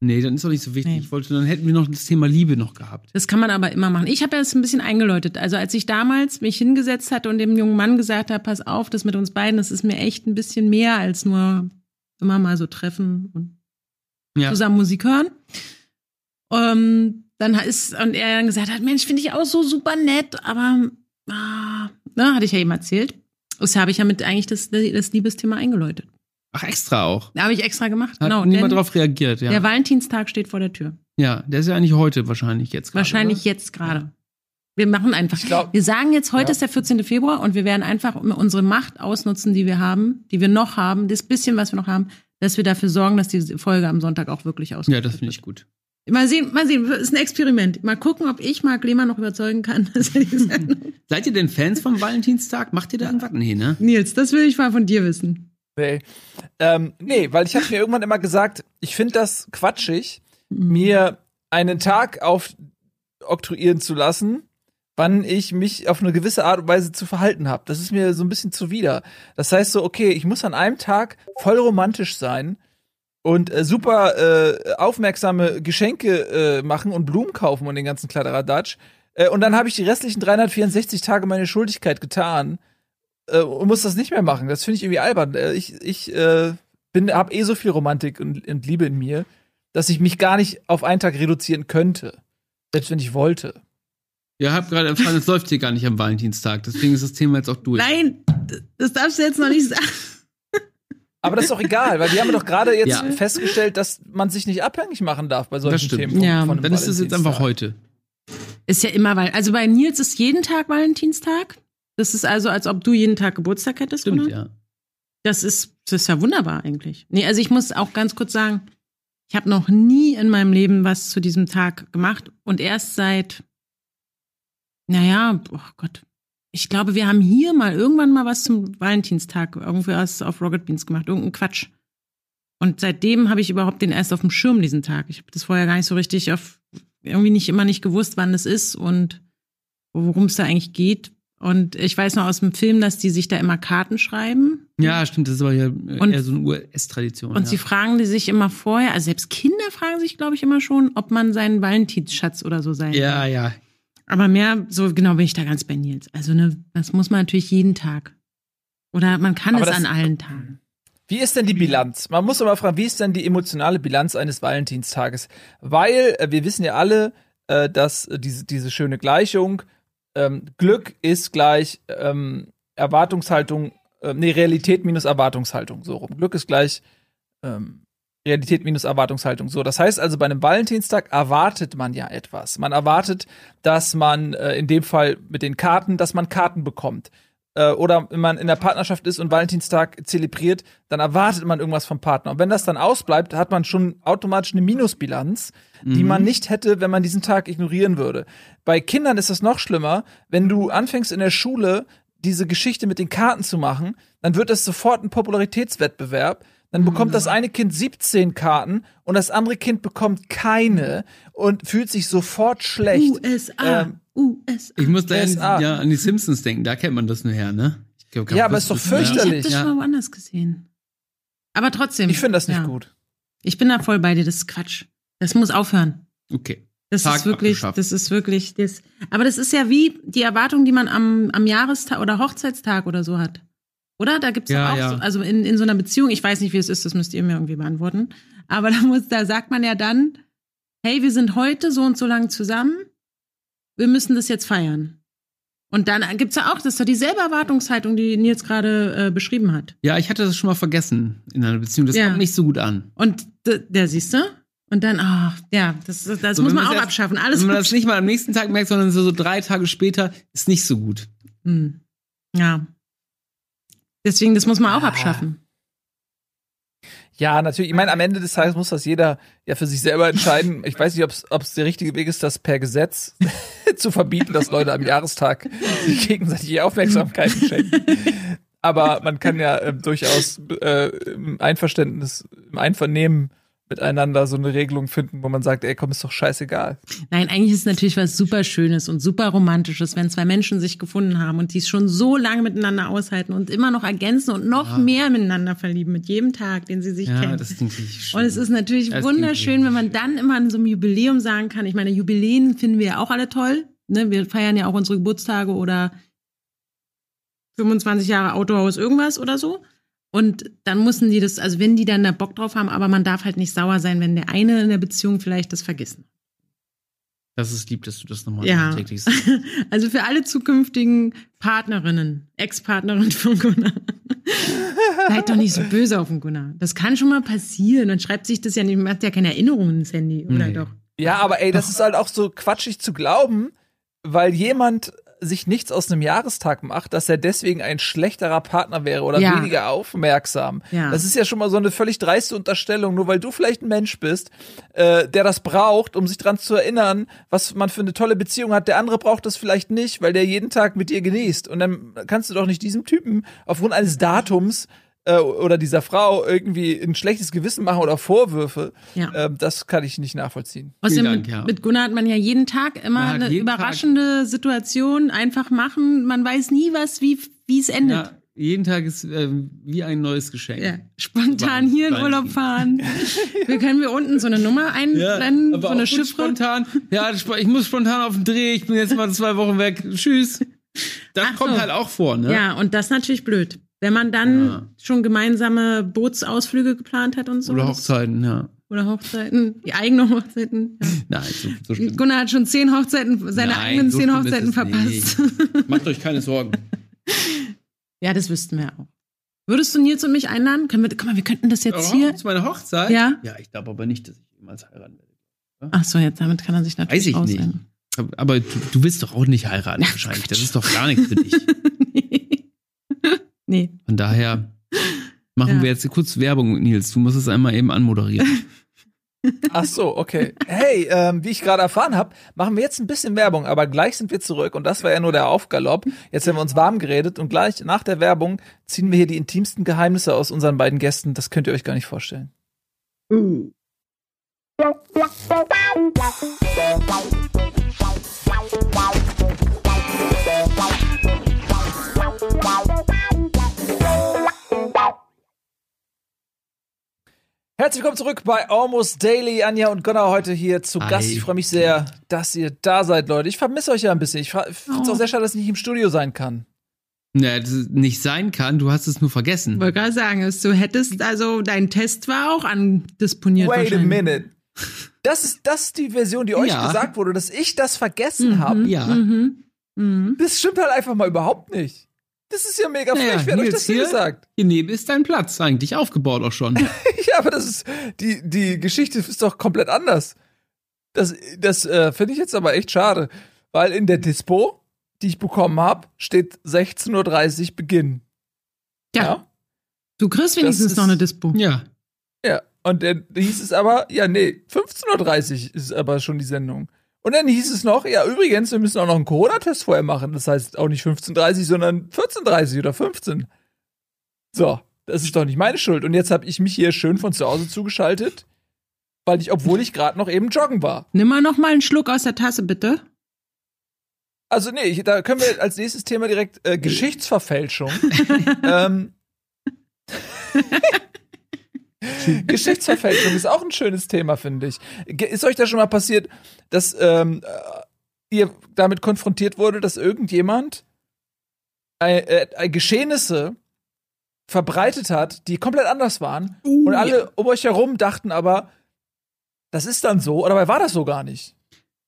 Nee, dann ist doch nicht so wichtig. Nee. Ich wollte, dann hätten wir noch das Thema Liebe noch gehabt. Das kann man aber immer machen. Ich habe ja das ein bisschen eingeläutet. Also als ich damals mich hingesetzt hatte und dem jungen Mann gesagt habe, pass auf, das mit uns beiden, das ist mir echt ein bisschen mehr als nur immer mal so treffen und Ja. zusammen Musik hören. Ähm, dann ist, und er dann gesagt hat, Mensch, finde ich auch so super nett, aber, ah, ne, hatte ich ja eben erzählt. Das habe ich ja mit eigentlich das, das Liebesthema eingeläutet. Ach, extra auch. Da habe ich extra gemacht. Hat genau. niemand denn drauf reagiert, ja. Der Valentinstag steht vor der Tür. ja, der ist ja eigentlich heute wahrscheinlich jetzt gerade. Wahrscheinlich oder? jetzt gerade. Wir machen einfach. Ich glaub- wir sagen jetzt, heute Ja. ist der 14. Februar und wir werden einfach unsere Macht ausnutzen, die wir haben, die wir noch haben, das bisschen, was wir noch haben, dass wir dafür sorgen, dass diese Folge am Sonntag auch wirklich ausgeht. Ja, das finde ich gut. Mal sehen, mal sehen, ist ein Experiment. Mal gucken, ob ich Marc Lehmann noch überzeugen kann, dass er die Sendung. Seid ihr denn Fans vom Valentinstag? Macht ihr da irgendwas? Nee, ne? Nils, das will ich mal von dir wissen. Nee. Ähm, nee, weil ich habe mir irgendwann immer gesagt, ich finde das quatschig, mir einen Tag aufoktroyieren zu lassen, wann ich mich auf eine gewisse Art und Weise zu verhalten habe. Das ist mir so ein bisschen zuwider. Das heißt so, okay, ich muss an einem Tag voll romantisch sein und äh, super äh, aufmerksame Geschenke äh, machen und Blumen kaufen und den ganzen Kladderadatsch. Äh, und dann habe ich die restlichen 364 Tage meine Schuldigkeit getan äh, und muss das nicht mehr machen. Das finde ich irgendwie albern. Äh, ich ich bin habe eh so viel Romantik und, und Liebe in mir, dass ich mich gar nicht auf einen Tag reduzieren könnte, selbst wenn ich wollte. Ihr habt gerade erfahren, es läuft hier gar nicht am Valentinstag. Deswegen ist das Thema jetzt auch durch. Nein, das darfst du jetzt noch nicht sagen. Aber das ist doch egal, weil wir haben doch gerade jetzt Ja. festgestellt, dass man sich nicht abhängig machen darf bei solchen Das stimmt. Themen. Ja. einem Dann ist es jetzt einfach heute. Ist ja immer, weil, also bei Nils ist jeden Tag Valentinstag. Das ist also, als ob du jeden Tag Geburtstag hättest, Stimmt, oder? ja. Das ist, das ist ja wunderbar eigentlich. Nee, also ich muss auch ganz kurz sagen, ich habe noch nie in meinem Leben was zu diesem Tag gemacht und erst seit, naja, oh Gott, ich glaube, wir haben hier mal irgendwann mal was zum Valentinstag irgendwie was auf Rocket Beans gemacht, irgendein Quatsch. Und seitdem habe ich überhaupt den erst auf dem Schirm diesen Tag. Ich habe das vorher gar nicht so richtig auf, irgendwie nicht immer nicht gewusst, wann es ist und worum es da eigentlich geht. Und ich weiß noch aus dem Film, dass die sich da immer Karten schreiben. Ja, stimmt, das ist aber ja Und- eher so eine US-Tradition. Und ja. sie fragen die sich immer vorher, also selbst Kinder fragen sich, glaube ich, immer schon, ob man seinen Valentinsschatz oder so sein Ja, kann. ja. Aber mehr, so genau bin ich da ganz bei Nils. Also, ne, das muss man natürlich jeden Tag. Oder man kann Aber es an allen Tagen. Wie ist denn die Bilanz? Man muss aber fragen, wie ist denn die emotionale Bilanz eines Valentinstages? Weil äh, wir wissen ja alle, äh, dass diese, diese schöne Gleichung, ähm, Glück ist gleich ähm, Erwartungshaltung, äh, nee, Realität minus Erwartungshaltung, so rum. Glück ist gleich ähm, Realität minus Erwartungshaltung. So, das heißt also, bei einem Valentinstag erwartet man ja etwas. Man erwartet, dass man äh, in dem Fall mit den Karten, dass man Karten bekommt. Äh, oder wenn man in der Partnerschaft ist und Valentinstag zelebriert, dann erwartet man irgendwas vom Partner. Und wenn das dann ausbleibt, hat man schon automatisch eine Minusbilanz, die man nicht hätte, wenn man diesen Tag ignorieren würde. Bei Kindern ist das noch schlimmer, wenn du anfängst in der Schule diese Geschichte mit den Karten zu machen, dann wird es sofort ein Popularitätswettbewerb. Dann bekommt das eine Kind 17 Karten und das andere Kind bekommt keine und fühlt sich sofort schlecht. USA, Ähm, USA. Ich muss da USA. ja, an die Simpsons denken, da kennt man das nur her, ne? Ich glaub, Ja, aber ist doch Ich habe fürchterlich. das Ja. schon mal woanders gesehen. Aber trotzdem. Ich finde das nicht ja. gut. Ich bin da voll bei dir, das ist Quatsch. Das muss aufhören. Okay. Das Tag ist wirklich, das ist wirklich, das, aber das ist ja wie die Erwartung, die man am, am Jahrestag oder Hochzeitstag oder so hat. Oder? Da gibt's Ja, ja, auch, ja. So, also in, in so einer Beziehung, ich weiß nicht, wie es ist, das müsst ihr mir irgendwie beantworten. Aber da muss, da sagt man ja dann, hey, wir sind heute so und so lang zusammen, wir müssen das jetzt feiern. Und dann gibt's ja auch, das ist ja dieselbe Erwartungshaltung, die Nils gerade äh, beschrieben hat. Ja, ich hatte das schon mal vergessen in einer Beziehung. Das Ja. kommt nicht so gut an. Und der siehst du? Und dann, ach, ja, das, das So, muss man auch erst- abschaffen. Alles Wenn man das nicht mal am nächsten Tag merkt, sondern so, so drei Tage später, ist nicht so gut. Hm. Ja. Deswegen, das muss man auch Ah. abschaffen. Ja, natürlich. Ich meine, am Ende des Tages muss das jeder ja für sich selber entscheiden. Ich weiß nicht, ob es der richtige Weg ist, das per Gesetz zu verbieten, dass Leute am Jahrestag sich gegenseitig Aufmerksamkeiten schenken. Aber man kann ja äh, durchaus äh, im Einverständnis, im Einvernehmen miteinander so eine Regelung finden, wo man sagt, ey, komm, ist doch scheißegal. Nein, eigentlich ist es natürlich was super Schönes und super Romantisches, wenn zwei Menschen sich gefunden haben und die es schon so lange miteinander aushalten und immer noch ergänzen und noch Ja. mehr miteinander verlieben mit jedem Tag, den sie sich Ja, kennen. das klingt richtig schön. Und es ist natürlich Das wunderschön, wenn man dann immer an so einem Jubiläum sagen kann. Ich meine, Jubiläen finden wir ja auch alle toll. Ne? Wir feiern ja auch unsere Geburtstage oder 25 Jahre Autohaus irgendwas oder so. Und dann müssen die das, also wenn die dann da Bock drauf haben, aber man darf halt nicht sauer sein, wenn der eine in der Beziehung vielleicht das vergessen. Das ist lieb, dass du das nochmal Ja. täglich sagst. Also für alle zukünftigen Partnerinnen, Ex-Partnerin von Gunnar. Seid doch nicht so böse auf den Gunnar. Das kann schon mal passieren. Man schreibt sich das ja nicht, man hat ja keine Erinnerungen ins Handy, oder Nee. doch? Ja, aber ey, das ist halt auch so quatschig zu glauben, weil jemand sich nichts aus einem Jahrestag macht, dass er deswegen ein schlechterer Partner wäre oder Ja. weniger aufmerksam. Ja. Das ist ja schon mal so eine völlig dreiste Unterstellung, nur weil du vielleicht ein Mensch bist, äh, der das braucht, um sich dran zu erinnern, was man für eine tolle Beziehung hat. Der andere braucht das vielleicht nicht, weil der jeden Tag mit dir genießt. Und dann kannst du doch nicht diesem Typen aufgrund eines Datums äh, oder dieser Frau irgendwie ein schlechtes Gewissen machen oder Vorwürfe. Ja. Ähm, das kann ich nicht nachvollziehen. Außerdem Dank, mit, ja. mit Gunnar hat man ja jeden Tag immer Man eine überraschende Situation einfach machen. Man weiß nie, was, wie, wie es endet. Ja, jeden Tag ist ähm, wie ein neues Geschenk. Ja. Spontan hier in. Urlaub fahren. Wir können wir unten so eine Nummer einblenden, so aber eine auch gut Chiffre. spontan. Ja, ich muss spontan auf den Dreh. Ich bin jetzt mal zwei Wochen weg. Tschüss. Das Ach kommt so. halt auch vor, ne? Ja, und das ist natürlich blöd. Wenn man dann Ja. schon gemeinsame Bootsausflüge geplant hat und so. Oder Hochzeiten, ja. Oder Hochzeiten, die eigene Hochzeiten. Ja. Nein, so, so schlimm. Gunnar hat schon zehn Hochzeiten, seine Nein, eigenen so zehn Hochzeiten verpasst. Macht euch keine Sorgen. ja, das wüssten wir auch. Würdest du Nils und mich einladen? Können wir, guck mal, wir könnten das jetzt Oh, hier. Zu meiner Hochzeit? Ja. Ja, ich glaube aber nicht, dass ich jemals heiraten werde. Ach so, jetzt damit kann er sich natürlich Weiß ich nicht. ausnehmen. Aber du, du willst doch auch nicht heiraten wahrscheinlich. Das ist doch gar nichts für dich. Nee. Von daher machen Ja. wir jetzt kurz Werbung, Nils. Du musst es einmal eben anmoderieren. Ach so, okay. Hey, ähm, wie ich gerade erfahren habe, machen wir jetzt ein bisschen Werbung, aber gleich sind wir zurück und das war ja nur der Aufgalopp. Jetzt haben wir uns warm geredet und gleich nach der Werbung ziehen wir hier die intimsten Geheimnisse aus unseren beiden Gästen. Das könnt ihr euch gar nicht vorstellen. Herzlich willkommen zurück bei Almost Daily. Anja und Gunnar heute hier zu Hi. Gast. Ich freue mich sehr, dass ihr da seid, Leute. Ich vermisse euch ja ein bisschen. Ich finde es Oh. auch sehr schade, dass ich nicht im Studio sein kann. Ja, nicht sein kann, du hast es nur vergessen. Wollte gerade sagen, dass du hättest, also dein Test war auch andisponiert. Wait a minute. Das ist, das ist die Version, die euch Ja. gesagt wurde, dass ich das vergessen Mhm. habe. Ja. Mhm. Mhm. Das stimmt halt einfach mal überhaupt nicht. Das ist ja mega Naja, frech. Wer hat euch das hier. gesagt? Hier neben ist dein Platz eigentlich aufgebaut auch schon. Ja, aber das ist, die, die Geschichte ist doch komplett anders. Das, das äh, finde ich jetzt aber echt schade. Weil in der Dispo, die ich bekommen habe, steht 16.30 Uhr Beginn. Ja. Du kriegst wenigstens ist- noch eine Dispo. ja. Ja. Und dann hieß es aber, ja, nee, 15.30 Uhr ist aber schon die Sendung. Und dann hieß es noch, ja, übrigens, wir müssen auch noch einen Corona-Test vorher machen. Das heißt auch nicht 15.30 Uhr, sondern 14.30 Uhr oder 15. So, das ist doch nicht meine Schuld. Und jetzt habe ich mich hier schön von zu Hause zugeschaltet, weil ich, obwohl ich gerade noch eben joggen war. Nimm mal noch mal einen Schluck aus der Tasse, bitte. Also nee, ich, da können wir als nächstes Thema direkt äh, Geschichtsverfälschung. ähm, Geschichtsverfälschung ist auch ein schönes Thema, finde ich. Ist euch da schon mal passiert, dass ähm, äh, ihr damit konfrontiert wurde, dass irgendjemand äh, äh, Geschehnisse verbreitet hat, die komplett anders waren und alle um euch herum dachten aber, das ist dann so, oder dabei war das so gar nicht.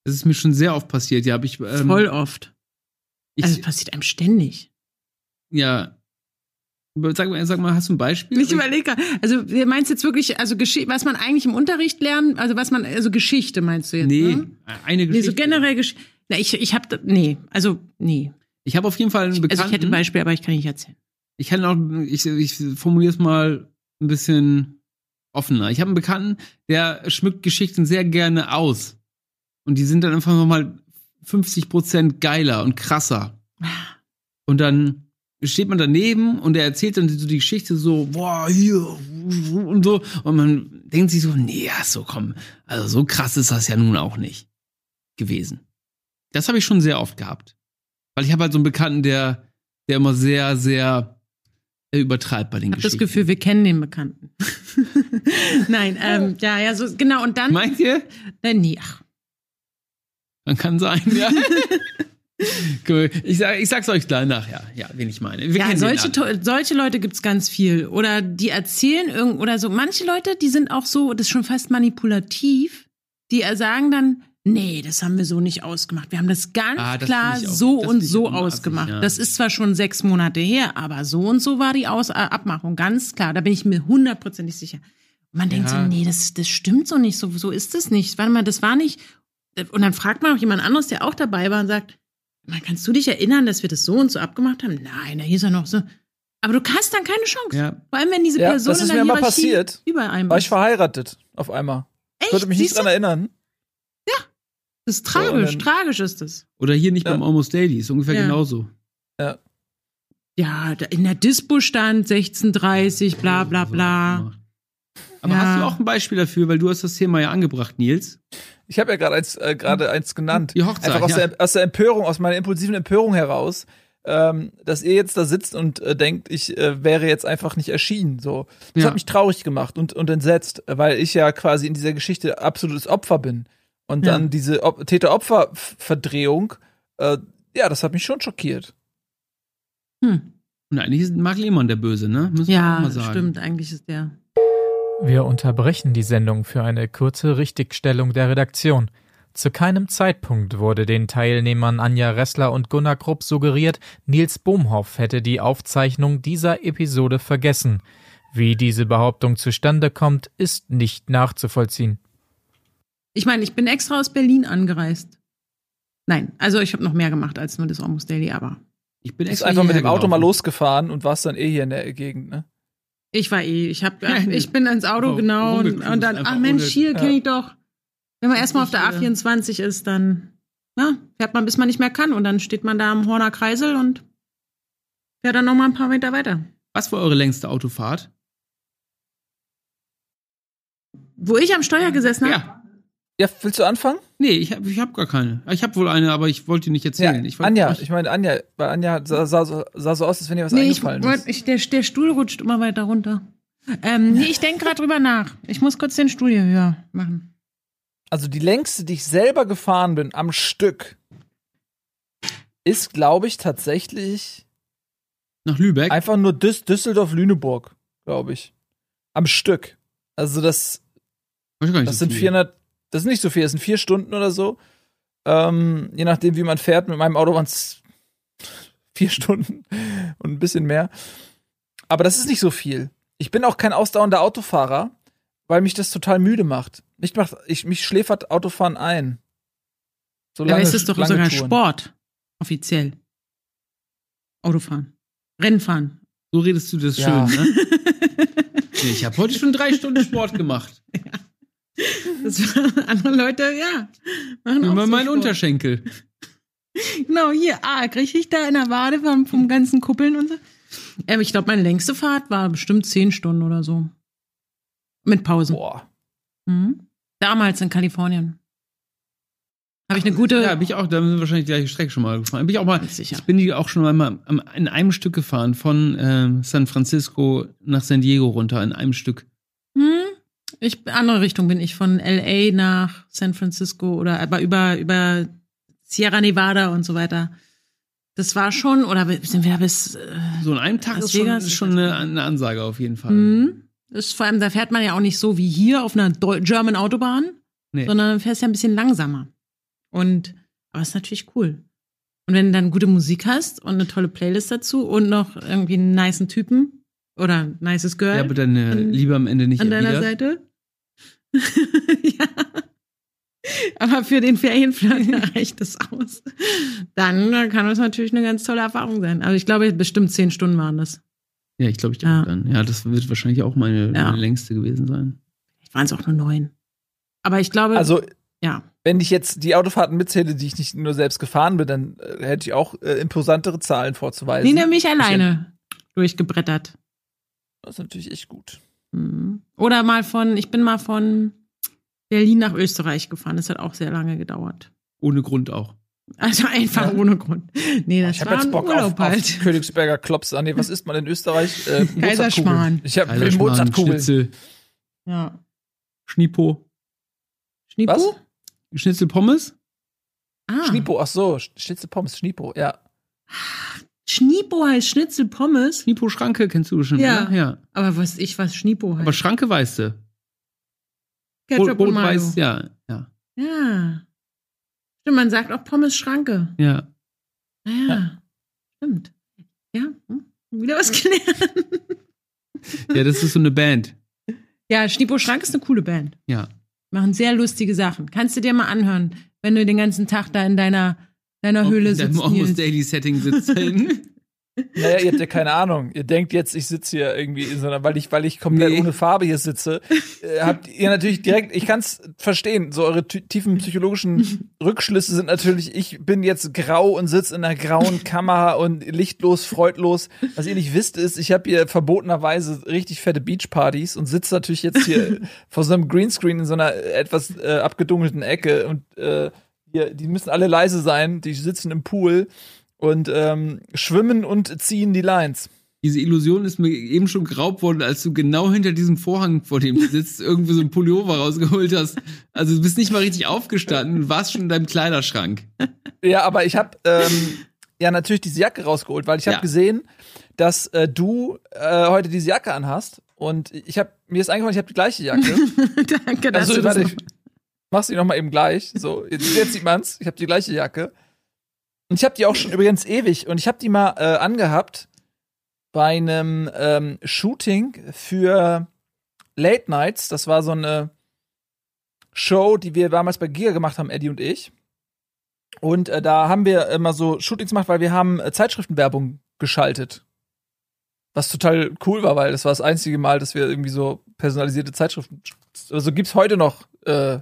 Das ist mir schon sehr oft passiert. Ja, aber ich, ähm, Voll oft. ich Also es passiert einem ständig. ja. Sag mal, sag mal, hast du ein Beispiel? Ich überlege, also du meinst jetzt wirklich, also was man eigentlich im Unterricht lernt, also was man, also Geschichte meinst du jetzt? Nee, Ne? eine Nee, Geschichte. so generell Geschichte. Na, ich, ich hab, da- nee, also, nee. Ich habe auf jeden Fall einen Bekannten. Also ich hätte ein Beispiel, aber ich kann nicht erzählen. ich kann auch, ich, ich formuliere es mal ein bisschen offener. Ich habe einen Bekannten, der schmückt Geschichten sehr gerne aus. Und die sind dann einfach nochmal 50 Prozent geiler und krasser. Und dann steht man daneben und er erzählt dann so die Geschichte so, boah, hier und so. Und man denkt sich so, nee, ja, so komm, also so krass ist das ja nun auch nicht gewesen. Das habe ich schon sehr oft gehabt. Weil ich habe halt so einen Bekannten, der, der immer sehr, sehr äh, übertreibt bei den Ich habe das Geschichten. Gefühl, wir kennen den Bekannten. Nein, ähm, ja, ja, so, genau. Und dann. Meint ihr? Äh, nee, ach, Dann kann sein, ja. Cool. ich, sag, ich sag's euch gleich nachher, ja, wen ich meine. Wir ja, solche, solche Leute gibt's ganz viel. Oder die erzählen irgend oder so. Manche Leute, die sind auch so, das ist schon fast manipulativ. Die sagen dann, nee, das haben wir so nicht ausgemacht. Wir haben das ganz Ah, das klar auch- so das und so ausgemacht. ja. Das ist zwar schon sechs Monate her, aber so und so war die Aus äh, Abmachung. Ganz klar. Da bin ich mir hundertprozentig sicher. Und man denkt Ja. so, nee, das, das stimmt so nicht. So, so ist es nicht. Warte mal, das war nicht. Und dann fragt man auch jemand anderes, der auch dabei war und sagt, man, kannst du dich erinnern, dass wir das so und so abgemacht haben? Nein, da hieß er noch so. Aber du hast dann keine Chance. Ja. Vor allem, wenn diese Ja, Person das ist in der mir mal passiert. über einem War ich verheiratet auf einmal. Ich Echt? konnte mich nicht Siehst du? dran erinnern. Das ist tragisch, dann- tragisch ist es. Oder hier nicht Ja. beim Almost Daily, ist ungefähr Ja. genauso. Ja, da in der Dispo stand 16.30, bla bla bla. Aber Ja. hast du auch ein Beispiel dafür, weil du hast das Thema ja angebracht, Nils? Ich habe ja gerade eins, äh, gerade eins genannt. Die Hochzeit, Einfach aus, ja. der, aus der Empörung, aus meiner impulsiven Empörung heraus, ähm, dass ihr jetzt da sitzt und äh, denkt, ich äh, wäre jetzt einfach nicht erschienen. So, das Ja. hat mich traurig gemacht und, und entsetzt, weil ich ja quasi in dieser Geschichte absolutes Opfer bin. Und Ja. dann diese Op Täter-Opfer-Verdrehung, äh, ja, das hat mich schon schockiert. Hm. Und eigentlich ist Marc Lehmann der Böse, ne? Müssen wir Ja, mal sagen. stimmt, eigentlich ist der. Wir unterbrechen die Sendung für eine kurze Richtigstellung der Redaktion. Zu keinem Zeitpunkt wurde den Teilnehmern Anja Ressler und Gunnar Krupp suggeriert, Nils Bohmhoff hätte die Aufzeichnung dieser Episode vergessen. Wie diese Behauptung zustande kommt, ist nicht nachzuvollziehen. Ich meine, ich bin extra aus Berlin angereist. Nein, also ich habe noch mehr gemacht als nur das Almost Daily, aber Ich bin Du bist extra einfach mit dem Auto mal losgefahren und warst dann eh hier in der Gegend, ne? Ich war eh, ich habe, Ja, ich bin ins Auto aber genau und, und dann, ach Mensch, hier Ja. kenne ich doch. Wenn man erstmal auf der Ich, äh, A24 ist, dann ja, fährt man, bis man nicht mehr kann und dann steht man da am Horner Kreisel und fährt dann noch mal ein paar Meter weiter. Was war eure längste Autofahrt? Wo ich am Steuer gesessen habe, Ja. Ja, willst du anfangen? Nee, ich habe ich hab gar keine. Ich habe wohl eine, aber ich wollte die nicht erzählen. ich wollte Anja, euch- ich meine Anja, weil Anja sah, sah, so- sah so aus, als wenn ihr was Nee, ich, eingefallen wollt- ist. ich, der, der Stuhl rutscht immer weiter runter. Ähm, nee, ich denke gerade drüber nach. Ich muss kurz den Stuhl hier höher machen. Also die längste, die ich selber gefahren bin am Stück, ist, glaube ich, tatsächlich nach Lübeck. einfach nur Düs Düsseldorf-Lüneburg, glaube ich. Am Stück. Also das, das sind viel. 400, das ist nicht so viel, das sind vier Stunden oder so. Ähm, je nachdem, wie man fährt. Mit meinem Auto waren es vier Stunden und ein bisschen mehr. Aber das ist nicht so viel. Ich bin auch kein ausdauernder Autofahrer, weil mich das total müde macht. Mich, macht, ich, mich schläfert Autofahren ein. So Ja, ist es doch lange sogar Touren. Sport. Offiziell. Autofahren. Rennfahren. So redest du das Ja. schön, ne? Ich habe heute schon drei Stunden Sport gemacht. Das andere Leute, ja. Machen auch Über so meinen Sport. Unterschenkel. Genau, hier, ah, krieg ich da in der Wade vom, vom ganzen Kuppeln und so. Ähm, ich glaube, meine längste Fahrt war bestimmt zehn Stunden oder so. Mit Pausen. Boah. Mhm. Damals in Kalifornien. Habe ich eine gute. Ja, bin ich auch, da sind wir wahrscheinlich die gleiche Strecke schon mal gefahren. Bin ich auch mal, Sicher. ich bin die auch schon einmal am- in einem Stück gefahren, von ähm, San Francisco nach San Diego runter, in einem Stück. Ich, andere Richtung bin ich von LA nach San Francisco oder aber über, über Sierra Nevada und so weiter. Das war schon, oder sind wir bis, äh, So in einem Tag ist schon, ist schon eine, eine Ansage auf jeden Fall. hm? Das ist vor allem, da fährt man ja auch nicht so wie hier auf einer Deu German Autobahn, Nee. sondern fährst ja ein bisschen langsamer. Und, aber ist natürlich cool. Und wenn du dann gute Musik hast und eine tolle Playlist dazu und noch irgendwie einen niceen Typen oder ein nices Girl Ja, aber deine an- Liebe am Ende nicht an deiner erwidert. Seite. ja. Aber für den Ferienflirt reicht das aus. Dann kann das natürlich eine ganz tolle Erfahrung sein. Aber ich glaube, bestimmt zehn Stunden waren das. Ja, ich glaube, ich Ja. dann. Ja, das wird wahrscheinlich auch meine, Ja. meine längste gewesen sein. Vielleicht waren es auch nur neun. Aber ich glaube, Also Ja. Wenn ich jetzt die Autofahrten mitzähle, die ich nicht nur selbst gefahren bin, dann äh, hätte ich auch äh, imposantere Zahlen vorzuweisen. Nina mich alleine durchgebrettert. Das ist natürlich echt gut. Mhm. Oder mal von, ich bin mal von Berlin nach Österreich gefahren. Das hat auch sehr lange gedauert. Ohne Grund auch. Also einfach ohne Grund. Nee, das ich habe jetzt Bock auf, auf halt. Königsberger Klops. Ah, nee, was isst man in Österreich? Äh. Kaiserschmarrn. Ich habe Mozartkugeln. Schnitzel, Ja. Schnipo. Schnipo? Was? Schnitzel Pommes? Ah. Schnipo, ach so, Schnitzel Pommes, Schnipo, ja. Schnipo heißt Schnitzelpommes. Schnipo Schranke kennst du schon, Ja. oder? Ja. Aber was ich was Schnipo heißt. Aber Schranke weißt du. Ketchup und Mayo. weiß, ja, ja, Ja. Stimmt, man sagt auch Pommes Schranke. ja. Ja, ja. Stimmt. Ja, hm. wieder was gelernt. Ja, das ist so eine Band. Ja, Schnipo Schrank ist eine coole Band. Ja. Machen sehr lustige Sachen. Kannst du dir mal anhören, wenn du den ganzen Tag da in deiner, deiner Höhle In deinem sitzt. Almost. Daily Setting sitzen. Naja, ihr habt ja keine Ahnung. Ihr denkt jetzt, ich sitze hier irgendwie in so einer, weil ich, weil ich komplett Nee. ohne Farbe hier sitze, äh, habt ihr natürlich direkt, ich kann es verstehen, so eure tiefen psychologischen Rückschlüsse sind natürlich, ich bin jetzt grau und sitze in einer grauen Kammer und lichtlos, freudlos. Was ihr nicht wisst, ist, ich habe hier verbotenerweise richtig fette Beachpartys und sitze natürlich jetzt hier vor so einem Greenscreen in so einer etwas äh, abgedunkelten Ecke und äh, hier, die müssen alle leise sein, die sitzen im Pool und ähm, schwimmen und ziehen die Lines. Diese Illusion ist mir eben schon geraubt worden, als du genau hinter diesem Vorhang, vor dem du sitzt, irgendwie so ein Pullover rausgeholt hast. Also du bist nicht mal richtig aufgestanden, du warst schon in deinem Kleiderschrank. Ja, aber ich habe ähm, ja natürlich diese Jacke rausgeholt, weil ich habe Ja. gesehen, dass äh, du äh, heute diese Jacke anhast und ich habe mir ist eingefallen, ich habe die gleiche Jacke. Danke, dass also du das warte, ich mach's dir noch mal eben gleich. So jetzt, jetzt sieht man's. Ich habe die gleiche Jacke und ich habe die auch schon übrigens ewig und ich habe die mal äh, angehabt bei einem ähm, Shooting für Late Nights. Das war so eine Show, die wir damals bei Giga gemacht haben, Eddie und ich. Und äh, da haben wir immer so Shootings gemacht, weil wir haben äh, Zeitschriftenwerbung geschaltet. Was total cool war, weil das war das einzige Mal, dass wir irgendwie so personalisierte Zeitschriften. Also gibt's heute noch äh,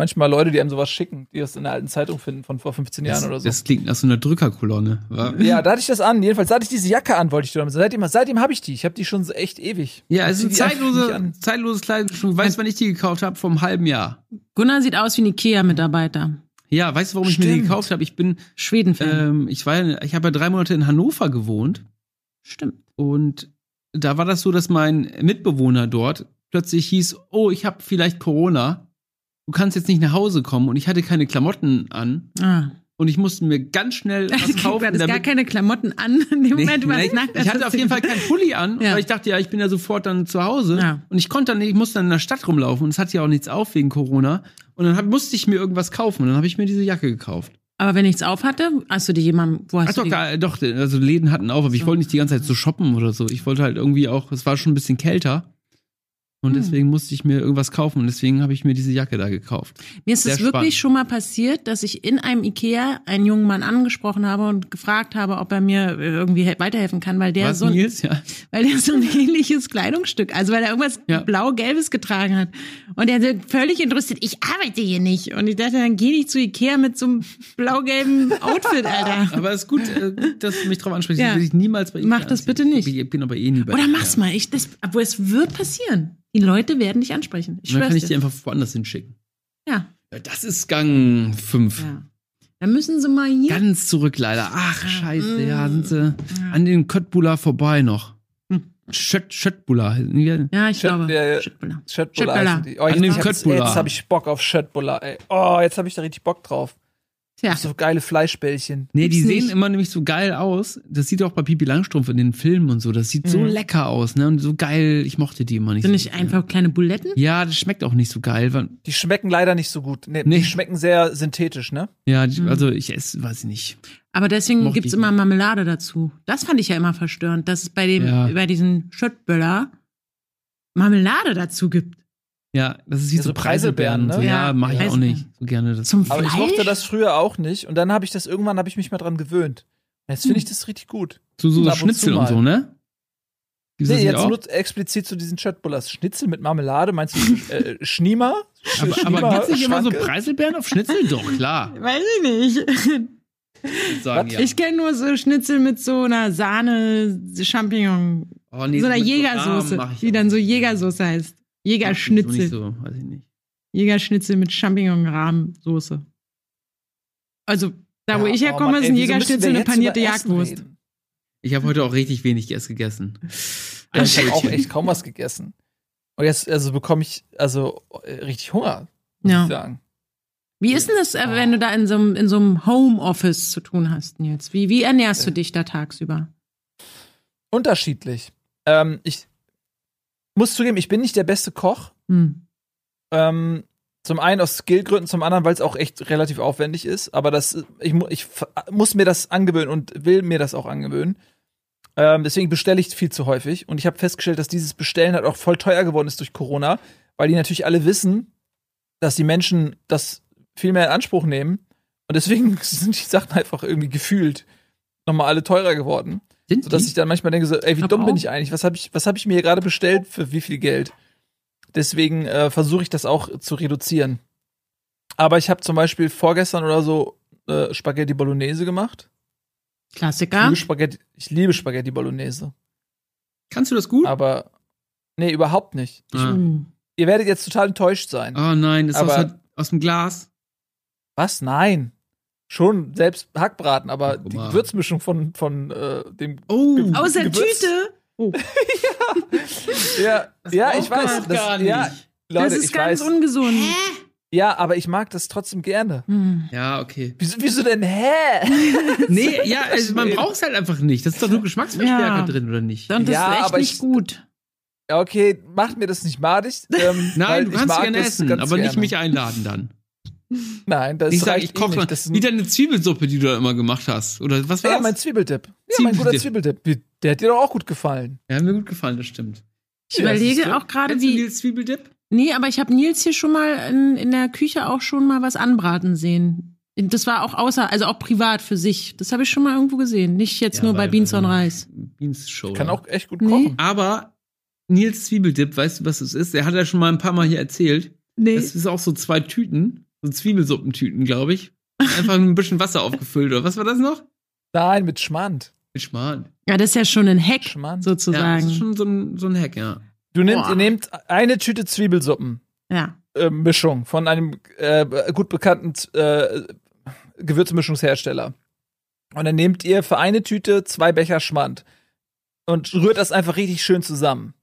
manchmal Leute, die einem sowas schicken, die das in der alten Zeitung finden von vor 15 Jahren Das, oder so. das klingt nach so einer Drückerkolonne. wa? ja, da hatte ich das an. Jedenfalls da hatte ich diese Jacke an, wollte ich dir damit sagen. Seitdem, seitdem habe ich die. Ich habe die schon so echt ewig. Ja, es ist ein zeitlose, zeitloses Kleidungsstück. Weißt du, wann ich die gekauft habe? Vom halben Jahr. Gunnar sieht aus wie ein Ikea-Mitarbeiter. Ja, weißt du, warum ich mir die Stimmt. gekauft habe? Ich bin, Schweden-Fan. ähm, ich war, ich habe ja drei Monate in Hannover gewohnt Stimmt. und da war das so, dass mein Mitbewohner dort plötzlich hieß, oh, ich habe vielleicht Corona. Du kannst jetzt nicht nach Hause kommen und ich hatte keine Klamotten an Ah. und ich musste mir ganz schnell was Du kaufen. hattest gar keine Klamotten an in dem Nee, Moment. du nee, nackt. ich hatte auf jeden Fall keinen Pulli an, Ja. weil ich dachte, ja, ich bin ja sofort dann zu Hause. Ja. Und ich konnte dann ich musste dann in der Stadt rumlaufen und es hat ja auch nichts auf wegen Corona. Und dann hab, musste ich mir irgendwas kaufen und dann habe ich mir diese Jacke gekauft. Aber wenn nichts auf hatte, hast du die jemandem, wo hast Ach du doch, die? doch, also Läden hatten auf, aber ich So. wollte nicht die ganze Zeit so shoppen oder so. Ich wollte halt irgendwie auch, es war schon ein bisschen kälter. Und Hm. deswegen musste ich mir irgendwas kaufen und deswegen habe ich mir diese Jacke da gekauft. Mir ist Sehr es wirklich spannend. schon mal passiert, dass ich in einem Ikea einen jungen Mann angesprochen habe und gefragt habe, ob er mir äh, irgendwie he- weiterhelfen kann, weil der Was, so ein, Nils? Ja. weil der so ein ähnliches Kleidungsstück, also weil er irgendwas Ja. blau-gelbes getragen hat. Und er so völlig interessiert, ich arbeite hier nicht. Und ich dachte, dann geh nicht zu Ikea mit so einem blau-gelben Outfit, Alter. Aber es ist gut, äh, dass du mich drauf ansprichst. Ja. Das will ich niemals bei Ikea Mach das bitte nicht. Ich bin aber eh nie bei Oder Ikea. mach's mal. Ich, das, obwohl es wird passieren. Die Leute werden dich ansprechen. Ich dann kann ich die dir. einfach woanders hinschicken. Ja, Ja, das ist Gang 5. ja. Dann müssen sie mal hier. Ganz zurück leider. Ach, scheiße, ja, sind sie Ja. an den Köttbullar vorbei noch. Hm. Schött, Schöttbullar. Ja, ich Shit, glaube. Schöttbuller Schöttbuller. heißen die. Oh, An jetzt, dem jetzt, jetzt habe ich Bock auf Schöttbuller, ey. Oh, jetzt habe ich da richtig Bock drauf. Tja, So geile Fleischbällchen. Nee, die Gibt's sehen nicht. immer nämlich so geil aus. Das sieht auch bei Pipi Langstrumpf in den Filmen und so. Das sieht so Mhm. lecker aus, ne? Und so geil. Ich mochte die immer nicht. sind so nicht einfach kleine Buletten? Ja, das schmeckt auch nicht so geil. weil- Die schmecken leider nicht so gut. Nee, Nee. Die schmecken sehr synthetisch, ne? Ja, die, Mhm. also ich esse, weiß ich nicht. Aber deswegen Mochte gibt's immer. Marmelade dazu. Das fand ich ja immer verstörend, dass es bei dem, Ja. bei diesen Schöttböller Marmelade dazu gibt. Ja, das ist wie Ja, so so Preiselbeeren, ne? So. Ja, Ja, mache ich auch nicht so gerne. Das. Zum Aber Fleisch? ich mochte das früher auch nicht. Und dann habe ich das irgendwann, habe ich mich mal dran gewöhnt. Und Jetzt finde ich Hm. das richtig gut. so so und zu Schnitzel und mal. so, ne? Gibt's Nee, jetzt nur explizit zu diesen Chatbullers. Schnitzel mit Marmelade, meinst du äh, Schniemer? Sch- Aber, Schniemer aber gibt's nicht immer so? Preiselbeeren auf Schnitzel? Doch, klar. Weiß ich nicht. Ich ja. Ich kenne nur so Schnitzel mit so einer Sahne, Champignon, oh, nee, so einer Jägersoße, ich die dann so. Jägersoße heißt. Jägerschnitzel. So, weiß ich nicht. Jägerschnitzel mit Champignon-Rahmsoße. Also, da wo Ja, ich oh herkomme, Mann, ist ein Jägerschnitzel eine panierte Jagdwurst. reden? Ich habe heute auch richtig wenig erst gegessen. Ein Ich habe auch echt kaum was gegessen. Und jetzt also bekomme ich also äh, richtig Hunger, muss Ja. ich sagen. Wie ist denn das, äh, wenn du da in so einem, in so einem Homeoffice zu tun hast, Nils? Wie, wie ernährst du dich da tagsüber? Unterschiedlich. Ähm, ich muss zugeben, ich bin nicht der beste Koch. Hm. Ähm, zum einen aus Skillgründen, zum anderen, weil es auch echt relativ aufwendig ist. Aber das, ich, ich muss mir das angewöhnen und will mir das auch angewöhnen. Ähm, deswegen bestelle ich viel zu häufig. Und ich habe festgestellt, dass dieses Bestellen halt auch voll teuer geworden ist durch Corona, weil die natürlich alle wissen, dass die Menschen das viel mehr in Anspruch nehmen. Und deswegen sind die Sachen einfach irgendwie gefühlt nochmal alle teurer geworden. Sind Sodass die? ich dann manchmal denke, so, ey, wie Aber dumm bin auch- ich eigentlich? Was habe ich, was hab ich mir hier gerade bestellt für wie viel Geld? Deswegen äh, versuche ich das auch zu reduzieren. Aber ich habe zum Beispiel vorgestern oder so äh, Spaghetti Bolognese gemacht. Ich Klassiker. liebe Spaghetti, ich liebe Spaghetti Bolognese. Kannst du das gut? Aber nee, überhaupt nicht. Ich, Ah. Ihr werdet jetzt total enttäuscht sein. Oh nein, das ist aus, aus dem Glas. Was? Nein. Schon selbst Hackbraten, aber Guck die. Gewürzmischung von, von äh, dem. Oh, Ge- Aus der Gewürz- Tüte. Oh, Ja, ja braucht ich weiß. Das, nicht. Ja, Leute, das ist ich ganz weiß. ungesund. Ja, aber ich mag das trotzdem gerne. Hm. Ja, okay. Wieso, wieso denn, hä? Nee, ja, also man braucht es halt einfach nicht. Das ist doch nur Geschmacksverstärker Ja. drin, oder nicht? Und das Ja, ist echt aber nicht ich- gut. Ja, okay, macht mir das nicht madig. Ähm, weil Nein, du ich kannst mag gerne das essen, aber nicht gerne. mich einladen dann. Nein, das Ich sage, ich koche eh mal. nicht. Das ist Wie ein, deine Zwiebelsuppe, die du da immer gemacht hast. Oder was war ja, das? mein Zwiebeldip. Ja, mein guter Zwiebeldip. Zwiebeldip. Wie- Der hat dir doch auch gut gefallen. Ja, hat mir gut gefallen, das stimmt. Ich Ja, überlege auch gerade, wie. Nils Zwiebeldip? Nee, aber ich habe Nils hier schon mal in, in der Küche auch schon mal was anbraten sehen. Das war auch außer, also auch privat für sich. Das habe ich schon mal irgendwo gesehen. Nicht jetzt Ja, nur bei Beans on Rice. Beans Show. Kann auch echt gut Nee. kochen. Aber Nils Zwiebeldip, weißt du, was es ist? Er hat ja schon mal ein paar Mal hier erzählt. Nee. Das ist auch so zwei Tüten, so Zwiebelsuppentüten, glaube ich. Einfach ein bisschen Wasser aufgefüllt, oder was war das noch? Nein, mit Schmand. Mit Schmarrn. Ja, das ist ja schon ein Hack, Schmand. Ja, sozusagen. das ist schon so ein, so ein Hack, ja. Du nehmt, Boah. ihr nehmt eine Tüte Zwiebelsuppen. ja. äh, Mischung von einem äh, gut bekannten äh, Gewürzmischungshersteller. Und dann nehmt ihr für eine Tüte zwei Becher Schmand und rührt das einfach richtig schön zusammen.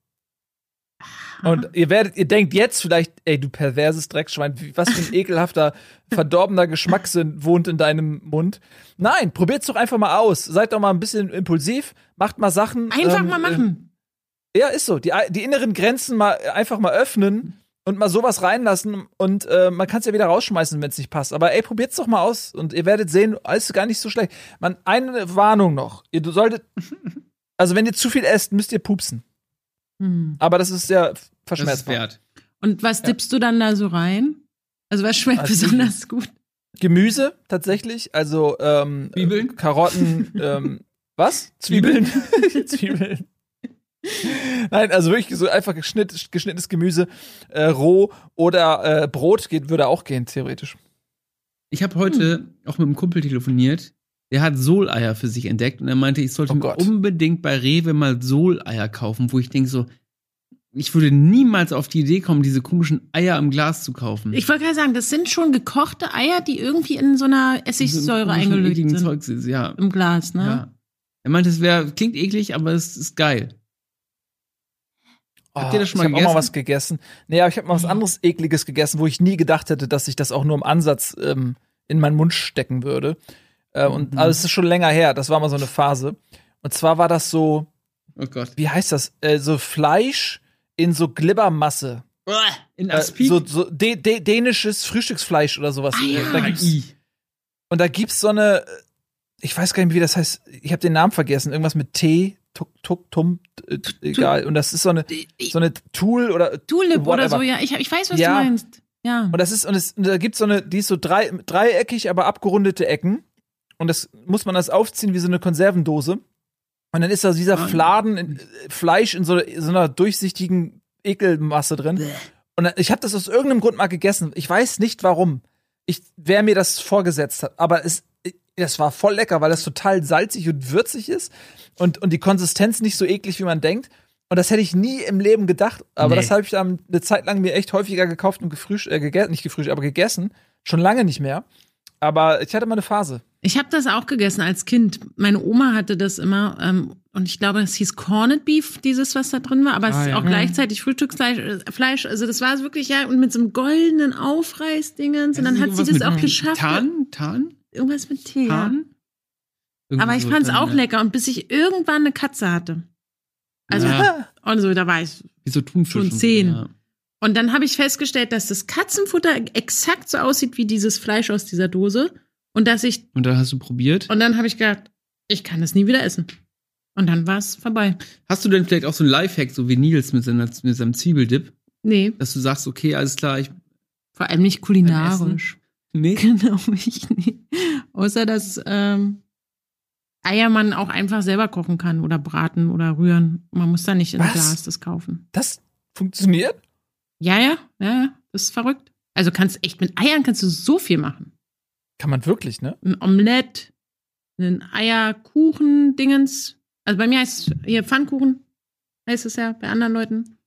Und ihr werdet, ihr denkt jetzt vielleicht, ey, du perverses Dreckschwein, was für ein ekelhafter, verdorbener Geschmackssinn wohnt in deinem Mund. Nein, probiert's doch einfach mal aus. Seid doch mal ein bisschen impulsiv, macht mal Sachen. Einfach ähm, mal äh, machen. ja, ist so. Die, die inneren Grenzen mal einfach mal öffnen und mal sowas reinlassen und äh, man kann es ja wieder rausschmeißen, wenn es nicht passt. Aber ey, probiert's doch mal aus und ihr werdet sehen, alles ist gar nicht so schlecht. Man, eine Warnung noch. Ihr solltet, also wenn ihr zu viel esst, müsst ihr pupsen. Hm. Aber das ist ja Das ist verschmerzbar. wert. Und was dippst du dann da so rein? Also was schmeckt Also- besonders gut? Gemüse tatsächlich, also ähm, Zwiebeln? äh, Karotten, ähm, was? Zwiebeln? Zwiebeln. Nein, also wirklich so einfach geschnitt, geschnittenes Gemüse, äh, roh oder äh, Brot geht, würde auch gehen, theoretisch. Ich habe heute auch mit einem Kumpel telefoniert. Der hat Soleier für sich entdeckt und er meinte, ich sollte Oh mir unbedingt bei Rewe mal Soleier kaufen, wo ich denke so, ich würde niemals auf die Idee kommen, diese komischen Eier im Glas zu kaufen. Ich wollte gerade sagen, das sind schon gekochte Eier, die irgendwie in so einer Essigsäure eingelegt sind. Zeugs ist, ja. Im Glas, ne? ja. Er meinte, es wäre, klingt eklig, aber es ist geil. Habt ihr das schon mal Oh, ich hab auch gegessen? mal was gegessen. Nee, aber ich habe mal was anderes ekliges gegessen, wo ich nie gedacht hätte, dass ich das auch nur im Ansatz ähm, in meinen Mund stecken würde. Äh, und Mhm. also es ist schon länger her, das war mal so eine Phase. Und zwar war das so, Oh Gott. wie heißt das? Äh, so Fleisch in so Glibbermasse. In Äh, Aspik? so so dä dänisches Frühstücksfleisch oder sowas. Ah, Äh, ja. Da und da gibt's so eine, ich weiß gar nicht, wie das heißt. Ich habe den Namen vergessen. Irgendwas mit T, Tuk, Tuk, Tum, äh, egal. Und das ist so eine, so eine Tool oder Tulip oder so, ja. Ich, ich weiß, was Ja. du meinst. Ja. Und das ist, und, es, und da gibt's so eine, die ist so drei, dreieckig, aber abgerundete Ecken. Und das muss man das aufziehen wie so eine Konservendose. Und dann ist da dieser. Fladen, in, äh, Fleisch in so, so einer durchsichtigen Ekelmasse drin. Und ich habe das aus irgendeinem Grund mal gegessen. Ich weiß nicht warum. Ich, wer mir das vorgesetzt hat. Aber es, das war voll lecker, weil das total salzig und würzig ist und, und die Konsistenz nicht so eklig, wie man denkt. Und das hätte ich nie im Leben gedacht. Aber Nee. das habe ich dann eine Zeit lang mir echt häufiger gekauft und gefrühstückt, äh, gegessen, nicht gefrühstückt, aber gegessen. Schon lange nicht mehr. Aber ich hatte mal eine Phase. Ich habe das auch gegessen als Kind. Meine Oma hatte das immer ähm, und ich glaube, es hieß Corned Beef, dieses, was da drin war, aber es Ah, ist ja. auch gleichzeitig Frühstücksfleisch. äh, Fleisch. Also das war wirklich ja und mit so einem goldenen Aufreißdingens und dann hat sie das auch geschafft. Tarn? Tarn? Irgendwas mit Tee. Ja. Tarn? Aber ich so fand's drin, auch ja. lecker und bis ich irgendwann eine Katze hatte. Also Ja. und so, da war ich. Wie so. Schon zehn. ja. Und dann habe ich festgestellt, dass das Katzenfutter exakt so aussieht wie dieses Fleisch aus dieser Dose und dass ich Und dann hast du probiert. und dann habe ich gedacht, ich kann das nie wieder essen. Und dann war es vorbei. Hast du denn vielleicht auch so ein Lifehack, so wie Nils mit, seiner, mit seinem Zwiebeldip, Nee, dass du sagst, okay, alles klar, ich. vor allem nicht kulinarisch. Nee? Genau, ich nie. Außer dass ähm, Eier man auch einfach selber kochen kann oder braten oder rühren. Man muss da nicht in Was? Glas das kaufen. Das funktioniert? Ja, ja, ja, ja, das ist verrückt. Also kannst echt mit Eiern kannst du so viel machen. Kann man wirklich, ne? Ein Omelett, einen Eierkuchen-Dingens. Also bei mir heißt es hier Pfannkuchen, heißt es ja, bei anderen Leuten.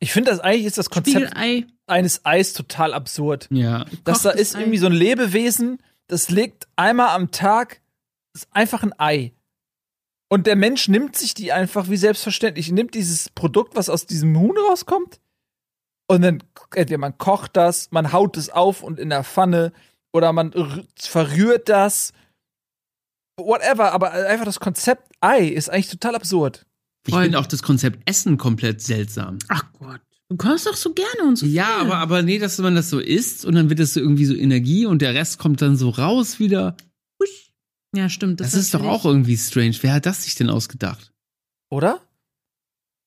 Ich finde das eigentlich ist das Konzept Spiegelei. eines Eis total absurd. Ja. Dass da ist Ei. irgendwie so ein Lebewesen, das legt einmal am Tag, ist einfach ein Ei. Und der Mensch nimmt sich die einfach wie selbstverständlich, nimmt dieses Produkt, was aus diesem Huhn rauskommt, und dann, entweder man kocht das, man haut es auf und in der Pfanne, oder man verrührt das, whatever, aber einfach das Konzept Ei ist eigentlich total absurd. Ich finde auch das Konzept Essen komplett seltsam. Ach Gott. Du kochst doch so gerne und so Ja, viel. aber, aber nee, dass man das so isst und dann wird das so irgendwie so Energie und der Rest kommt dann so raus wieder. Ja, stimmt. Das, ist doch auch irgendwie strange. Wer hat das sich denn ausgedacht? Oder?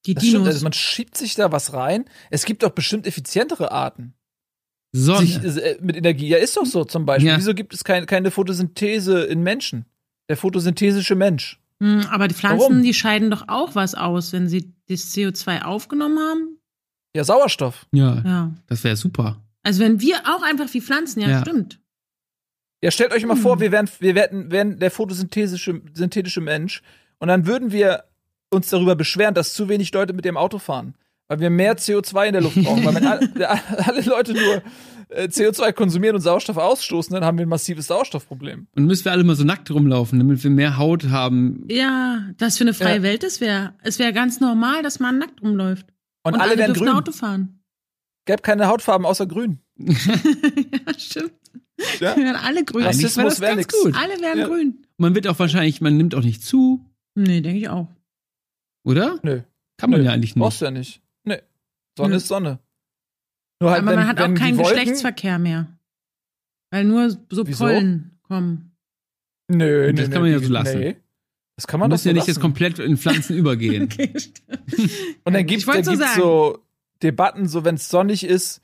die Das stimmt, Dinos. also man schiebt sich da was rein. Es gibt doch bestimmt effizientere Arten. Sonne. sich, äh, mit Energie. Ja, ist doch so zum Beispiel. Ja. Wieso gibt es kein, keine Photosynthese in Menschen? Der photosynthesische Mensch. Hm, aber die Pflanzen, Warum? die scheiden doch auch was aus, wenn sie das CO2 aufgenommen haben. Ja, Sauerstoff. ja, Ja. das wäre super. Also wenn wir auch einfach wie Pflanzen, ja, Ja. stimmt. Ja, stellt euch mal Hm. vor, wir wären, wir wären, wären der photosynthesische synthetische Mensch und dann würden wir uns darüber beschweren, dass zu wenig Leute mit dem Auto fahren. Weil wir mehr CO2 in der Luft brauchen. weil wenn alle, alle Leute nur äh, CO2 konsumieren und Sauerstoff ausstoßen, dann haben wir ein massives Sauerstoffproblem. Und müssen wir alle mal so nackt rumlaufen, damit wir mehr Haut haben. Ja, das für eine freie Ja. Welt das wäre. Es wäre ganz normal, dass man nackt rumläuft. Und, alle, wären dürfen grün. Auto fahren. Gäbe keine Hautfarben außer grün. ja, stimmt. Ja. Wir wären alle grün. Rassismus wäre das wär gut. Alle wären Ja. grün. Man wird auch wahrscheinlich, man nimmt auch nicht zu, Nee, denke ich auch. oder? Nö. Kann man Nö, ja eigentlich nicht. Brauchst du ja nicht. Sonne Nö. ist Sonne. Nur halt, Aber wenn, man hat auch keinen Wolken, Geschlechtsverkehr mehr. Weil nur so Wieso? Pollen kommen. Nö, Und das nö, kann nö, man ja so lassen. Nee. Das kann Man doch so ja nicht jetzt komplett in Pflanzen übergehen. Okay. Und dann gibt es so so Debatten, so wenn es sonnig ist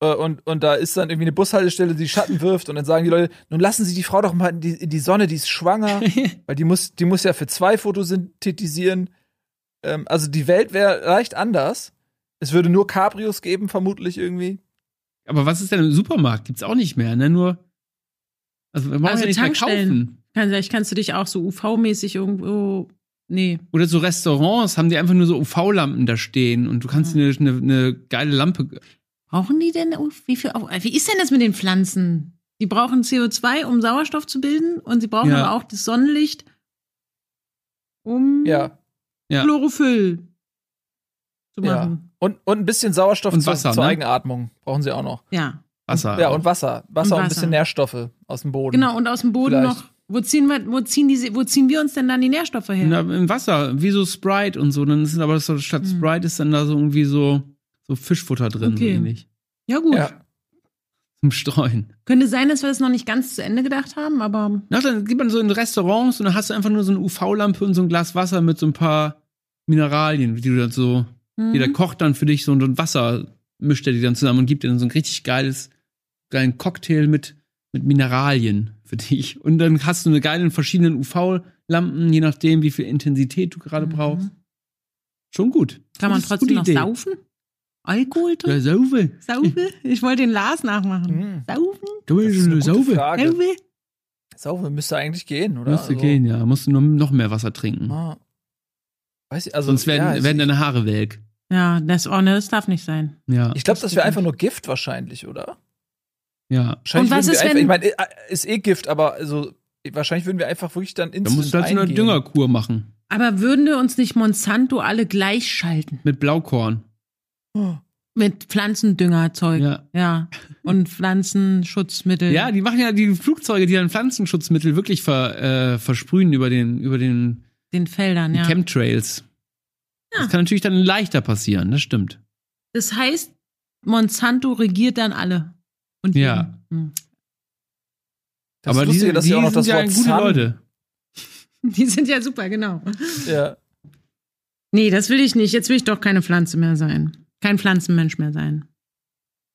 äh, und, und da ist dann irgendwie eine Bushaltestelle, die Schatten wirft und dann sagen die Leute, nun lassen Sie die Frau doch mal in die, in die Sonne, die ist schwanger, weil die muss, die muss ja für zwei fotosynthetisieren. Ähm, also die Welt wäre leicht anders. Es würde nur Cabrios geben, vermutlich irgendwie. Aber was ist denn im Supermarkt? Gibt's auch nicht mehr, ne? Nur. Also, wir brauchen Also ja nicht mehr kaufen. Kann, vielleicht kannst du dich auch so UV-mäßig irgendwo. Nee. Oder so Restaurants haben die einfach nur so UV-Lampen da stehen und du kannst Ja. dir eine, eine, eine geile Lampe. Brauchen die denn, wie viel, wie ist denn das mit den Pflanzen? Die brauchen CO2, um Sauerstoff zu bilden und sie brauchen Ja. aber auch das Sonnenlicht, um Ja. Ja. Chlorophyll zu Ja. machen. Und, und ein bisschen Sauerstoff Und zur- Wasser, zur ne? Eigenatmung brauchen sie auch noch. Ja, Wasser. Ja, und Wasser. Wasser und, ein Wasser. bisschen Nährstoffe aus dem Boden. genau. Und aus dem Boden Vielleicht. noch. Wo ziehen, wir, wo, ziehen die, wo ziehen wir uns denn dann die Nährstoffe her? Na, Im Wasser, wie so Sprite und so. Dann ist aber so, statt Hm. Sprite ist dann da so irgendwie so, so Fischfutter drin, so Okay. ähnlich. ja, gut. Ja. Zum Streuen. Könnte sein, dass wir das noch nicht ganz zu Ende gedacht haben, aber Na, dann geht man so in Restaurants und dann hast du einfach nur so eine UV-Lampe und so ein Glas Wasser mit so ein paar Mineralien, die du dann so, hm. jeder kocht dann für dich so ein Wasser, mischt er die dann zusammen und gibt dir dann so ein richtig geiles, geilen Cocktail mit mit Mineralien für dich. Und dann hast du eine geile verschiedenen UV-Lampen, je nachdem, wie viel Intensität du gerade Mhm. brauchst. Schon gut. Kann man trotzdem noch Idee. saufen? Alkohol Ja, trinken? saufe. Saufe? Ich wollte den Lars nachmachen. Hm. Saufen? Kann man Das ist eine saufe? Frage. Saufe? Saufen müsste eigentlich gehen, oder? Musst du Also, gehen, ja. Musst du noch, noch mehr Wasser trinken. ah. Weiß ich, also, Sonst werden, ja, also werden deine Haare welk. Ja, das, oh, ne, das darf nicht sein. Ja. ich glaube, das wäre einfach nur Gift wahrscheinlich, oder? ja. Wahrscheinlich Und was ist, einfach, wenn- ich meine, äh, ist eh Gift, aber also, wahrscheinlich würden wir einfach wirklich dann Da instant musst du halt so eine eingehen. Düngerkur machen. Aber würden wir uns nicht Monsanto alle gleich schalten? Mit Blaukorn. Mit Pflanzendüngerzeug. Ja. Ja. Und Pflanzenschutzmittel. Ja, die machen ja die Flugzeuge, die dann Pflanzenschutzmittel wirklich ver, äh, versprühen über den, über den Den Feldern, ja. Chemtrails. Ja. Das kann natürlich dann leichter passieren, das stimmt. Das heißt, Monsanto regiert dann alle. Und Ja. Hm. Das Aber ist lustig, die, dass die sie auch noch sind das ja Wort gute Sun- Leute. Die sind ja super, genau. Ja. Nee, das will ich nicht. Jetzt will ich doch keine Pflanze mehr sein. Kein Pflanzenmensch mehr sein.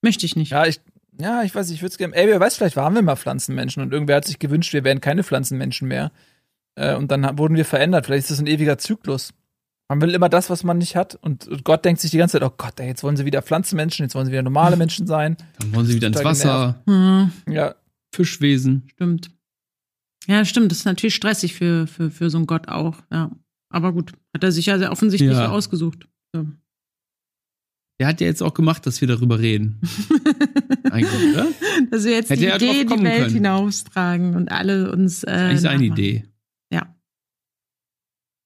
Möchte ich nicht. Ja, ich, ja, ich weiß, ich würde es gerne. Ey, wer weiß, vielleicht waren wir mal Pflanzenmenschen und irgendwer hat sich gewünscht, wir wären keine Pflanzenmenschen mehr. Äh, und dann wurden wir verändert. Vielleicht ist das ein ewiger Zyklus. Man will immer das, was man nicht hat. Und, Gott denkt sich die ganze Zeit, oh Gott, ey, jetzt wollen sie wieder Pflanzenmenschen, jetzt wollen sie wieder normale Menschen sein. Dann wollen sie wieder ins Wasser, Hm, Ja, Fischwesen. stimmt. Ja, stimmt. Das ist natürlich stressig für, für, für so einen Gott auch. Ja. Aber gut, hat er sich ja sehr offensichtlich Ja. so ausgesucht. So. Der hat ja jetzt auch gemacht, dass wir darüber reden. Eigentlich, oder? Dass wir jetzt Hätte die Idee in die Welt können. hinaustragen und alle uns. Äh, Das ist eigentlich seine nachmachen. Idee.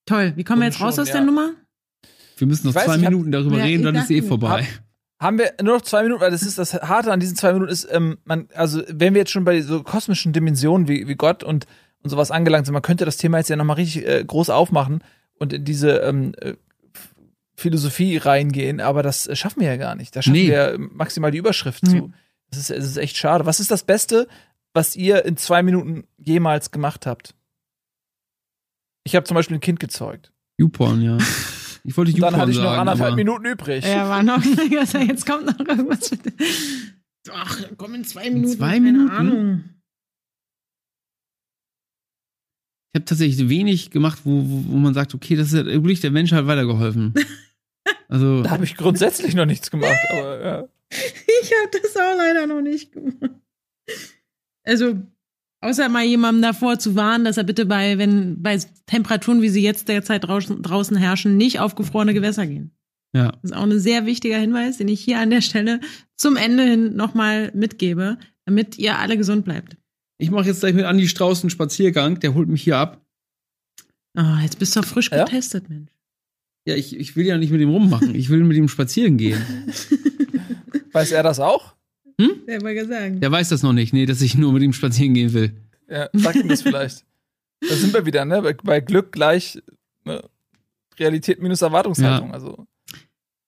Toll. Wie kommen wir jetzt raus aus der ja. Nummer? Wir müssen noch weiß, zwei ich hab- Minuten darüber Ja, reden, dann ist eh vorbei. haben wir nur noch zwei Minuten, weil das ist das Harte an diesen zwei Minuten ist, ähm, man, also wenn wir jetzt schon bei so kosmischen Dimensionen wie, wie Gott und, und sowas angelangt sind, man könnte das Thema jetzt ja nochmal richtig äh, groß aufmachen und in diese ähm, äh, Philosophie reingehen, aber das schaffen wir ja gar nicht. Da schaffen Nee. wir maximal die Überschrift Nee. zu. Das ist, es ist echt schade. Was ist das Beste, was ihr in zwei Minuten jemals gemacht habt? Ich habe zum Beispiel ein Kind gezeugt. YouPorn, ja. Ich wollte Und dann YouPorn hatte ich noch sagen, anderthalb aber Minuten übrig. Ja, war noch. Jetzt kommt noch irgendwas. Ach, komm in zwei Minuten. zwei keine Minuten? Ahnung. ich habe tatsächlich wenig gemacht, wo, wo, wo man sagt, okay, das ist ja wirklich der Mensch hat weitergeholfen. Also, Da habe ich grundsätzlich noch nichts gemacht, aber ja. Ich habe das auch leider noch nicht gemacht. Also, außer mal jemandem davor zu warnen, dass er bitte bei, wenn bei Temperaturen, wie sie jetzt derzeit draußen, draußen herrschen, nicht auf gefrorene Gewässer gehen. ja. Das ist auch ein sehr wichtiger Hinweis, den ich hier an der Stelle zum Ende hin nochmal mitgebe, damit ihr alle gesund bleibt. Ich mache jetzt gleich mit Andi Strauß einen Spaziergang, der holt mich hier ab. Oh, jetzt bist du doch frisch Ja? getestet, Mensch. Ja, ich, ich will ja nicht mit ihm rummachen. Ich will mit ihm spazieren gehen. Weiß er das auch? Der mal gesagt. Der weiß das noch nicht, nee, dass ich nur mit ihm spazieren gehen will. Ja, sag ihm das vielleicht. Da sind wir wieder, ne? Bei, bei Glück gleich ne? Realität minus Erwartungshaltung. Also,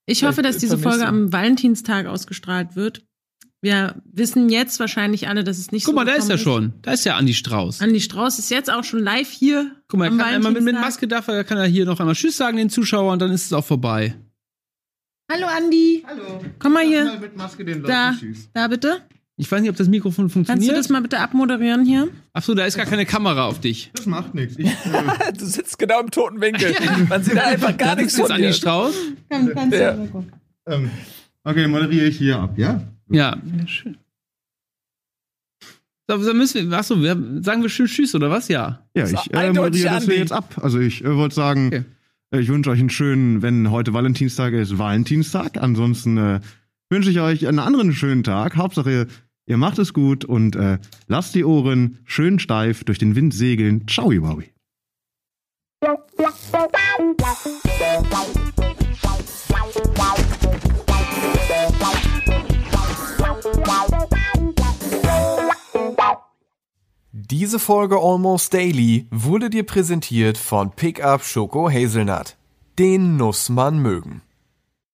Ich hoffe, dass Vielleicht diese Folge am Valentinstag ausgestrahlt wird. Wir wissen jetzt wahrscheinlich alle, dass es nicht Guck so mal, da ist er gekommen schon. Da ist ja Andi Strauß. Andi Strauß ist jetzt auch schon live hier. Guck mal, er am kann einmal mit, mit. Maske darf er, kann er hier noch einmal Tschüss sagen den Zuschauern, dann ist es auch vorbei. Hallo Andi. Hallo. Komm mal hier. Mal mit Maske den Leuten Da, da bitte. Ich weiß nicht, ob das Mikrofon Kannst du funktioniert. das mal bitte abmoderieren hier? Ach so, da ist gar keine Kamera auf dich. Das macht nichts. Ich, äh, du sitzt genau im toten Winkel. Man sieht da einfach gar Da nichts sitzt jetzt von Andi dir. Strauß. Komm, kannst Ja. du mal gucken. ähm, okay, dann moderiere ich hier ab, ja? Ja. schön. So, dann müssen wir, achso, wir, sagen wir schön Tschüss, oder was? Ja. Ja, ich äh, moderiere das hier jetzt ab. Also ich äh, wollte sagen, Okay. Äh, ich wünsche euch einen schönen, wenn heute Valentinstag ist, Valentinstag. Ansonsten äh, wünsche ich euch einen anderen schönen Tag. Hauptsache, ihr, ihr macht es gut und äh, lasst die Ohren schön steif durch den Wind segeln. Ciao, Wowie. Diese Folge Almost Daily wurde dir präsentiert von Pickup Schoko Hazelnut. Den muss man mögen.